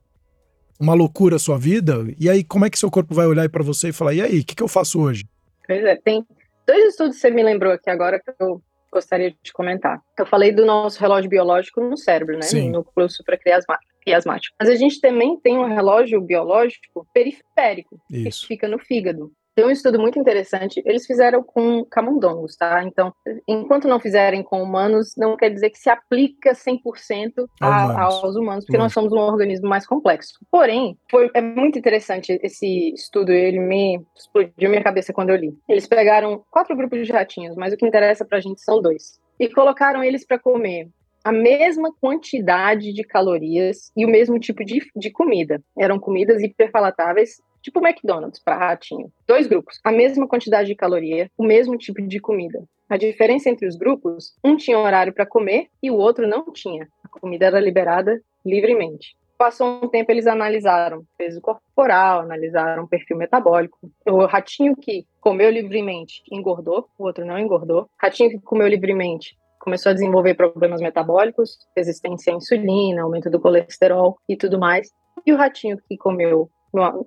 uma loucura a sua vida, e aí como é que seu corpo vai olhar para você e falar, e aí, o que, que eu faço hoje? Pois é, tem dois estudos que você me lembrou aqui agora que eu gostaria de comentar. Eu falei do nosso relógio biológico no cérebro, né? Sim. No núcleo supraquiasmático. Mas a gente também tem um relógio biológico periférico, Isso. que fica no fígado. Tem um estudo muito interessante, eles fizeram com camundongos, tá? Então, enquanto não fizerem com humanos, não quer dizer que se aplica 100% a, humanos. aos humanos, porque nós somos um organismo mais complexo. Porém, foi, é muito interessante esse estudo, ele me explodiu minha cabeça quando eu li. Eles pegaram quatro grupos de ratinhos, mas o que interessa pra gente são dois. E colocaram eles para comer a mesma quantidade de calorias e o mesmo tipo de, de comida. Eram comidas hiperpalatáveis tipo McDonald's para ratinho. Dois grupos, a mesma quantidade de caloria, o mesmo tipo de comida. A diferença entre os grupos, um tinha horário para comer e o outro não tinha. A comida era liberada livremente. Passou um tempo, eles analisaram peso corporal, analisaram o perfil metabólico. O ratinho que comeu livremente engordou, o outro não engordou. O ratinho que comeu livremente começou a desenvolver problemas metabólicos, resistência à insulina, aumento do colesterol e tudo mais. E o ratinho que comeu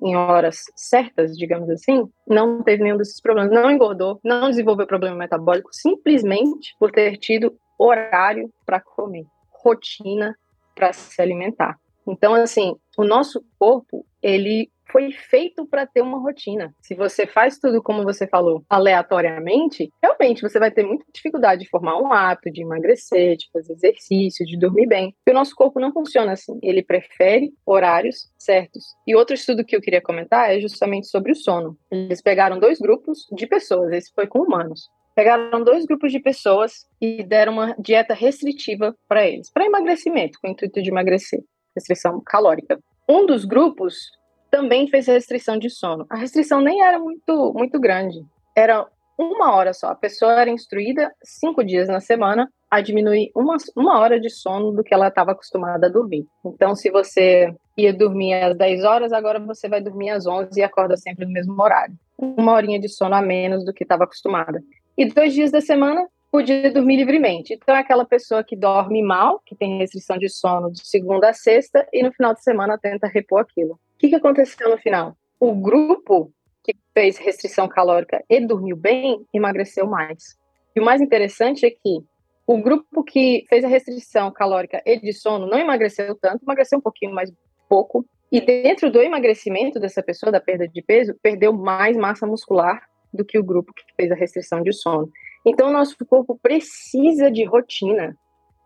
em horas certas, digamos assim, não teve nenhum desses problemas, não engordou, não desenvolveu problema metabólico, simplesmente por ter tido horário para comer, rotina para se alimentar. Então, assim, o nosso corpo, ele foi feito para ter uma rotina. Se você faz tudo como você falou, aleatoriamente, realmente você vai ter muita dificuldade de formar um hábito, de emagrecer, de fazer exercício, de dormir bem. Porque o nosso corpo não funciona assim. Ele prefere horários certos. E outro estudo que eu queria comentar é justamente sobre o sono. Eles pegaram dois grupos de pessoas, esse foi com humanos. Pegaram dois grupos de pessoas e deram uma dieta restritiva para eles, para emagrecimento, com o intuito de emagrecer, restrição calórica. Um dos grupos também fez restrição de sono. A restrição nem era muito, muito grande. Era uma hora só. A pessoa era instruída cinco dias na semana a diminuir uma, uma hora de sono do que ela estava acostumada a dormir. Então, se você ia dormir às 10 horas, agora você vai dormir às 11 e acorda sempre no mesmo horário. Uma horinha de sono a menos do que estava acostumada. E dois dias da semana, podia dormir livremente. Então, é aquela pessoa que dorme mal, que tem restrição de sono de segunda a sexta, e no final de semana tenta repor aquilo. O que, que aconteceu no final? O grupo que fez restrição calórica e dormiu bem, emagreceu mais. E o mais interessante é que o grupo que fez a restrição calórica e de sono não emagreceu tanto, emagreceu um pouquinho mais pouco. E dentro do emagrecimento dessa pessoa, da perda de peso, perdeu mais massa muscular do que o grupo que fez a restrição de sono. Então, nosso corpo precisa de rotina,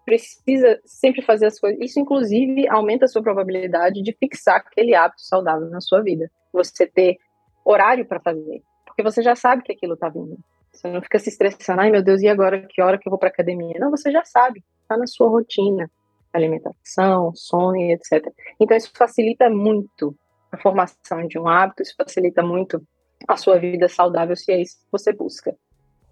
precisa sempre fazer as coisas. Isso, inclusive, aumenta a sua probabilidade de fixar aquele hábito saudável na sua vida. Você ter horário para fazer, porque você já sabe que aquilo está vindo. Você não fica se estressando, ai meu Deus, e agora que hora que eu vou para academia? Não, você já sabe, está na sua rotina, alimentação, sono etc. Então isso facilita muito a formação de um hábito, isso facilita muito a sua vida saudável, se é isso que você busca.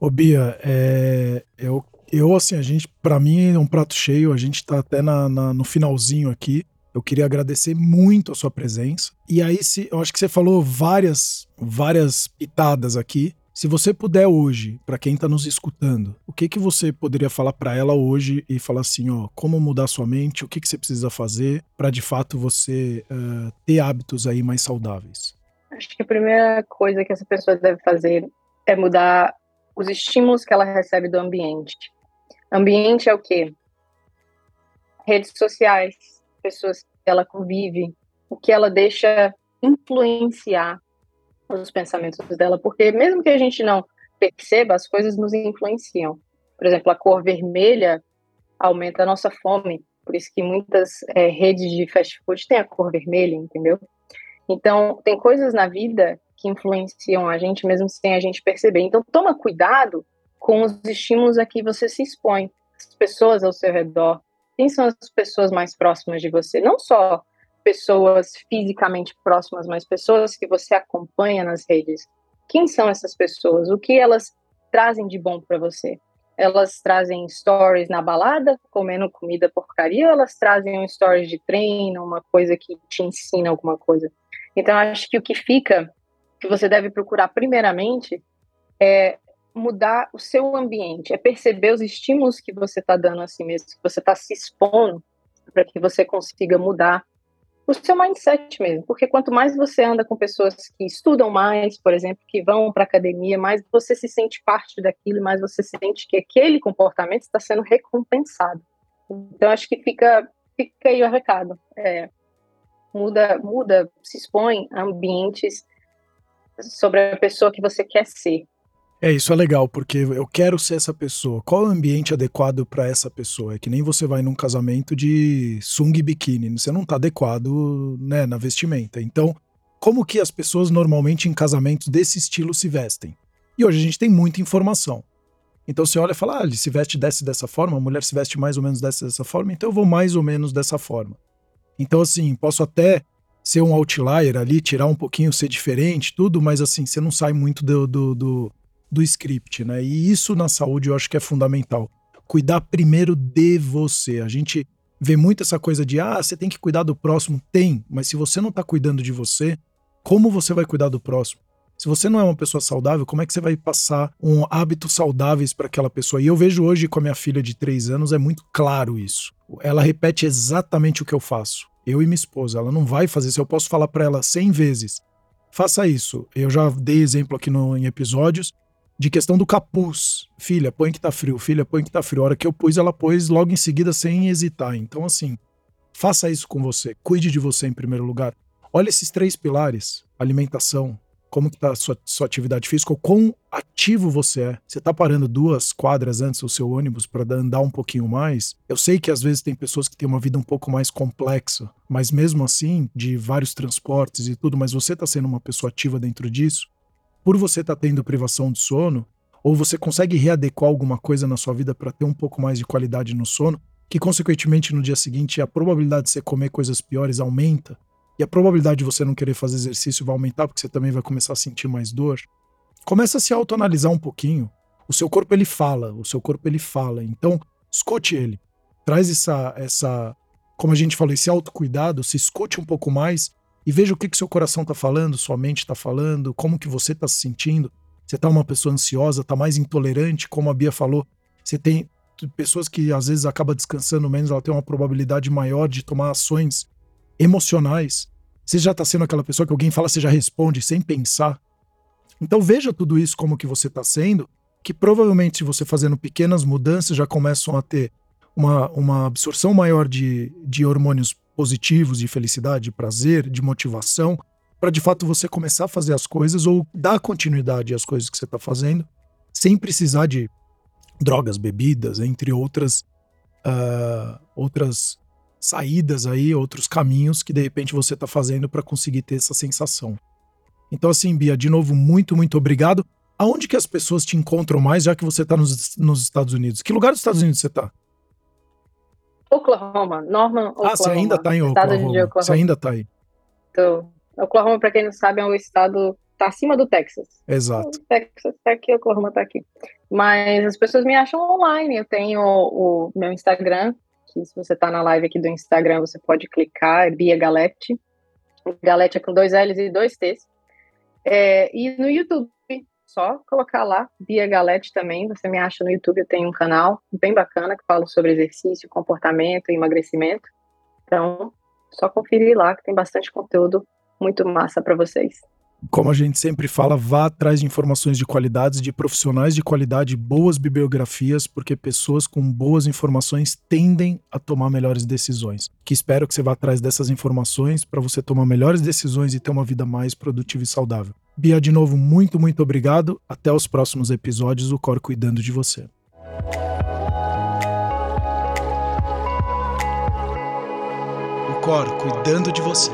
Ô Bia, é, eu, eu assim, a gente, para mim é um prato cheio, a gente tá até na, na, no finalzinho aqui. Eu queria agradecer muito a sua presença. E aí, se, eu acho que você falou várias, várias pitadas aqui. Se você puder hoje, para quem está nos escutando, o que que você poderia falar para ela hoje e falar assim, ó, como mudar sua mente, o que que você precisa fazer para de fato você uh, ter hábitos aí mais saudáveis? Acho que a primeira coisa que essa pessoa deve fazer é mudar os estímulos que ela recebe do ambiente. Ambiente é o quê? Redes sociais, pessoas que ela convive, o que ela deixa influenciar os pensamentos dela, porque mesmo que a gente não perceba, as coisas nos influenciam. Por exemplo, a cor vermelha aumenta a nossa fome, por isso que muitas é, redes de fast food têm a cor vermelha, entendeu? Então, tem coisas na vida que influenciam a gente mesmo sem a gente perceber. Então, toma cuidado com os estímulos a que você se expõe, as pessoas ao seu redor, quem são as pessoas mais próximas de você? Não só pessoas fisicamente próximas, mas pessoas que você acompanha nas redes. Quem são essas pessoas? O que elas trazem de bom para você? Elas trazem stories na balada, comendo comida porcaria, ou elas trazem um stories de treino, uma coisa que te ensina alguma coisa? Então, acho que o que fica, que você deve procurar primeiramente, é mudar o seu ambiente, é perceber os estímulos que você está dando a si mesmo, que você está se expondo para que você consiga mudar o seu mindset mesmo, porque quanto mais você anda com pessoas que estudam mais, por exemplo, que vão para academia, mais você se sente parte daquilo, mais você sente que aquele comportamento está sendo recompensado. Então acho que fica fica aí o recado, é, muda muda, se expõe a ambientes sobre a pessoa que você quer ser, é, isso é legal, porque eu quero ser essa pessoa. Qual é o ambiente adequado para essa pessoa? É que nem você vai num casamento de sunga e biquíni, você não tá adequado, né, na vestimenta. Então, como que as pessoas normalmente em casamentos desse estilo se vestem? E hoje a gente tem muita informação. Então você olha e fala, ah, ele se veste desse dessa forma, a mulher se veste mais ou menos dessa dessa forma, então eu vou mais ou menos dessa forma. Então assim, posso até ser um outlier ali, tirar um pouquinho, ser diferente, tudo, mas assim, você não sai muito do, do, do do script, né? E isso na saúde eu acho que é fundamental. Cuidar primeiro de você. A gente vê muito essa coisa de, ah, você tem que cuidar do próximo. Tem, mas se você não tá cuidando de você, como você vai cuidar do próximo? Se você não é uma pessoa saudável, como é que você vai passar um hábitos saudáveis para aquela pessoa? E eu vejo hoje com a minha filha de três anos, é muito claro isso. Ela repete exatamente o que eu faço. Eu e minha esposa. Ela não vai fazer isso. Eu posso falar para ela cem vezes. Faça isso. Eu já dei exemplo aqui no, em episódios de questão do capuz. Filha, põe que tá frio, filha, põe que tá frio. A hora que eu pus, ela pôs logo em seguida sem hesitar. Então, assim, faça isso com você. Cuide de você em primeiro lugar. Olha esses três pilares: alimentação, como que tá a sua, sua atividade física, o quão ativo você é. Você tá parando duas quadras antes do seu ônibus para andar um pouquinho mais? Eu sei que às vezes tem pessoas que têm uma vida um pouco mais complexa, mas mesmo assim, de vários transportes e tudo, mas você tá sendo uma pessoa ativa dentro disso, por você estar tá tendo privação de sono, ou você consegue readequar alguma coisa na sua vida para ter um pouco mais de qualidade no sono, que consequentemente no dia seguinte a probabilidade de você comer coisas piores aumenta, e a probabilidade de você não querer fazer exercício vai aumentar porque você também vai começar a sentir mais dor. começa a se autoanalisar um pouquinho. O seu corpo ele fala, o seu corpo ele fala. Então, escute ele. Traz essa essa, como a gente falou, esse autocuidado, se escute um pouco mais e veja o que que seu coração está falando, sua mente está falando, como que você está se sentindo. Você está uma pessoa ansiosa, está mais intolerante, como a Bia falou. Você tem pessoas que às vezes acaba descansando menos, ela tem uma probabilidade maior de tomar ações emocionais. Você já está sendo aquela pessoa que alguém fala, você já responde sem pensar. Então veja tudo isso como que você está sendo, que provavelmente você fazendo pequenas mudanças já começam a ter uma, uma absorção maior de, de hormônios positivos, de felicidade, de prazer, de motivação, para de fato você começar a fazer as coisas ou dar continuidade às coisas que você está fazendo, sem precisar de drogas, bebidas, entre outras uh, outras saídas aí, outros caminhos que de repente você está fazendo para conseguir ter essa sensação. Então assim, Bia, de novo muito muito obrigado. Aonde que as pessoas te encontram mais, já que você está nos, nos Estados Unidos? Que lugar dos Estados Unidos você está? Oklahoma, Norman, Oklahoma. Ah, você ainda está em Oklahoma. Oklahoma. Você ainda está aí. Tô. Oklahoma, para quem não sabe, é um estado tá acima do Texas. Exato. O Texas tá aqui, Oklahoma tá aqui. Mas as pessoas me acham online. Eu tenho o, o meu Instagram, que se você tá na live aqui do Instagram, você pode clicar, é Bia Galete. Galete é com dois L's e dois T's. É, e no YouTube, só colocar lá, Bia Galete também, você me acha no YouTube, eu tenho um canal bem bacana que fala sobre exercício, comportamento e emagrecimento. Então, só conferir lá que tem bastante conteúdo muito massa para vocês. Como a gente sempre fala, vá atrás de informações de qualidade, de profissionais de qualidade, boas bibliografias, porque pessoas com boas informações tendem a tomar melhores decisões. Que espero que você vá atrás dessas informações para você tomar melhores decisões e ter uma vida mais produtiva e saudável. Bia, de novo, muito, muito obrigado. Até os próximos episódios. O Cor cuidando de você. O Cor cuidando de você.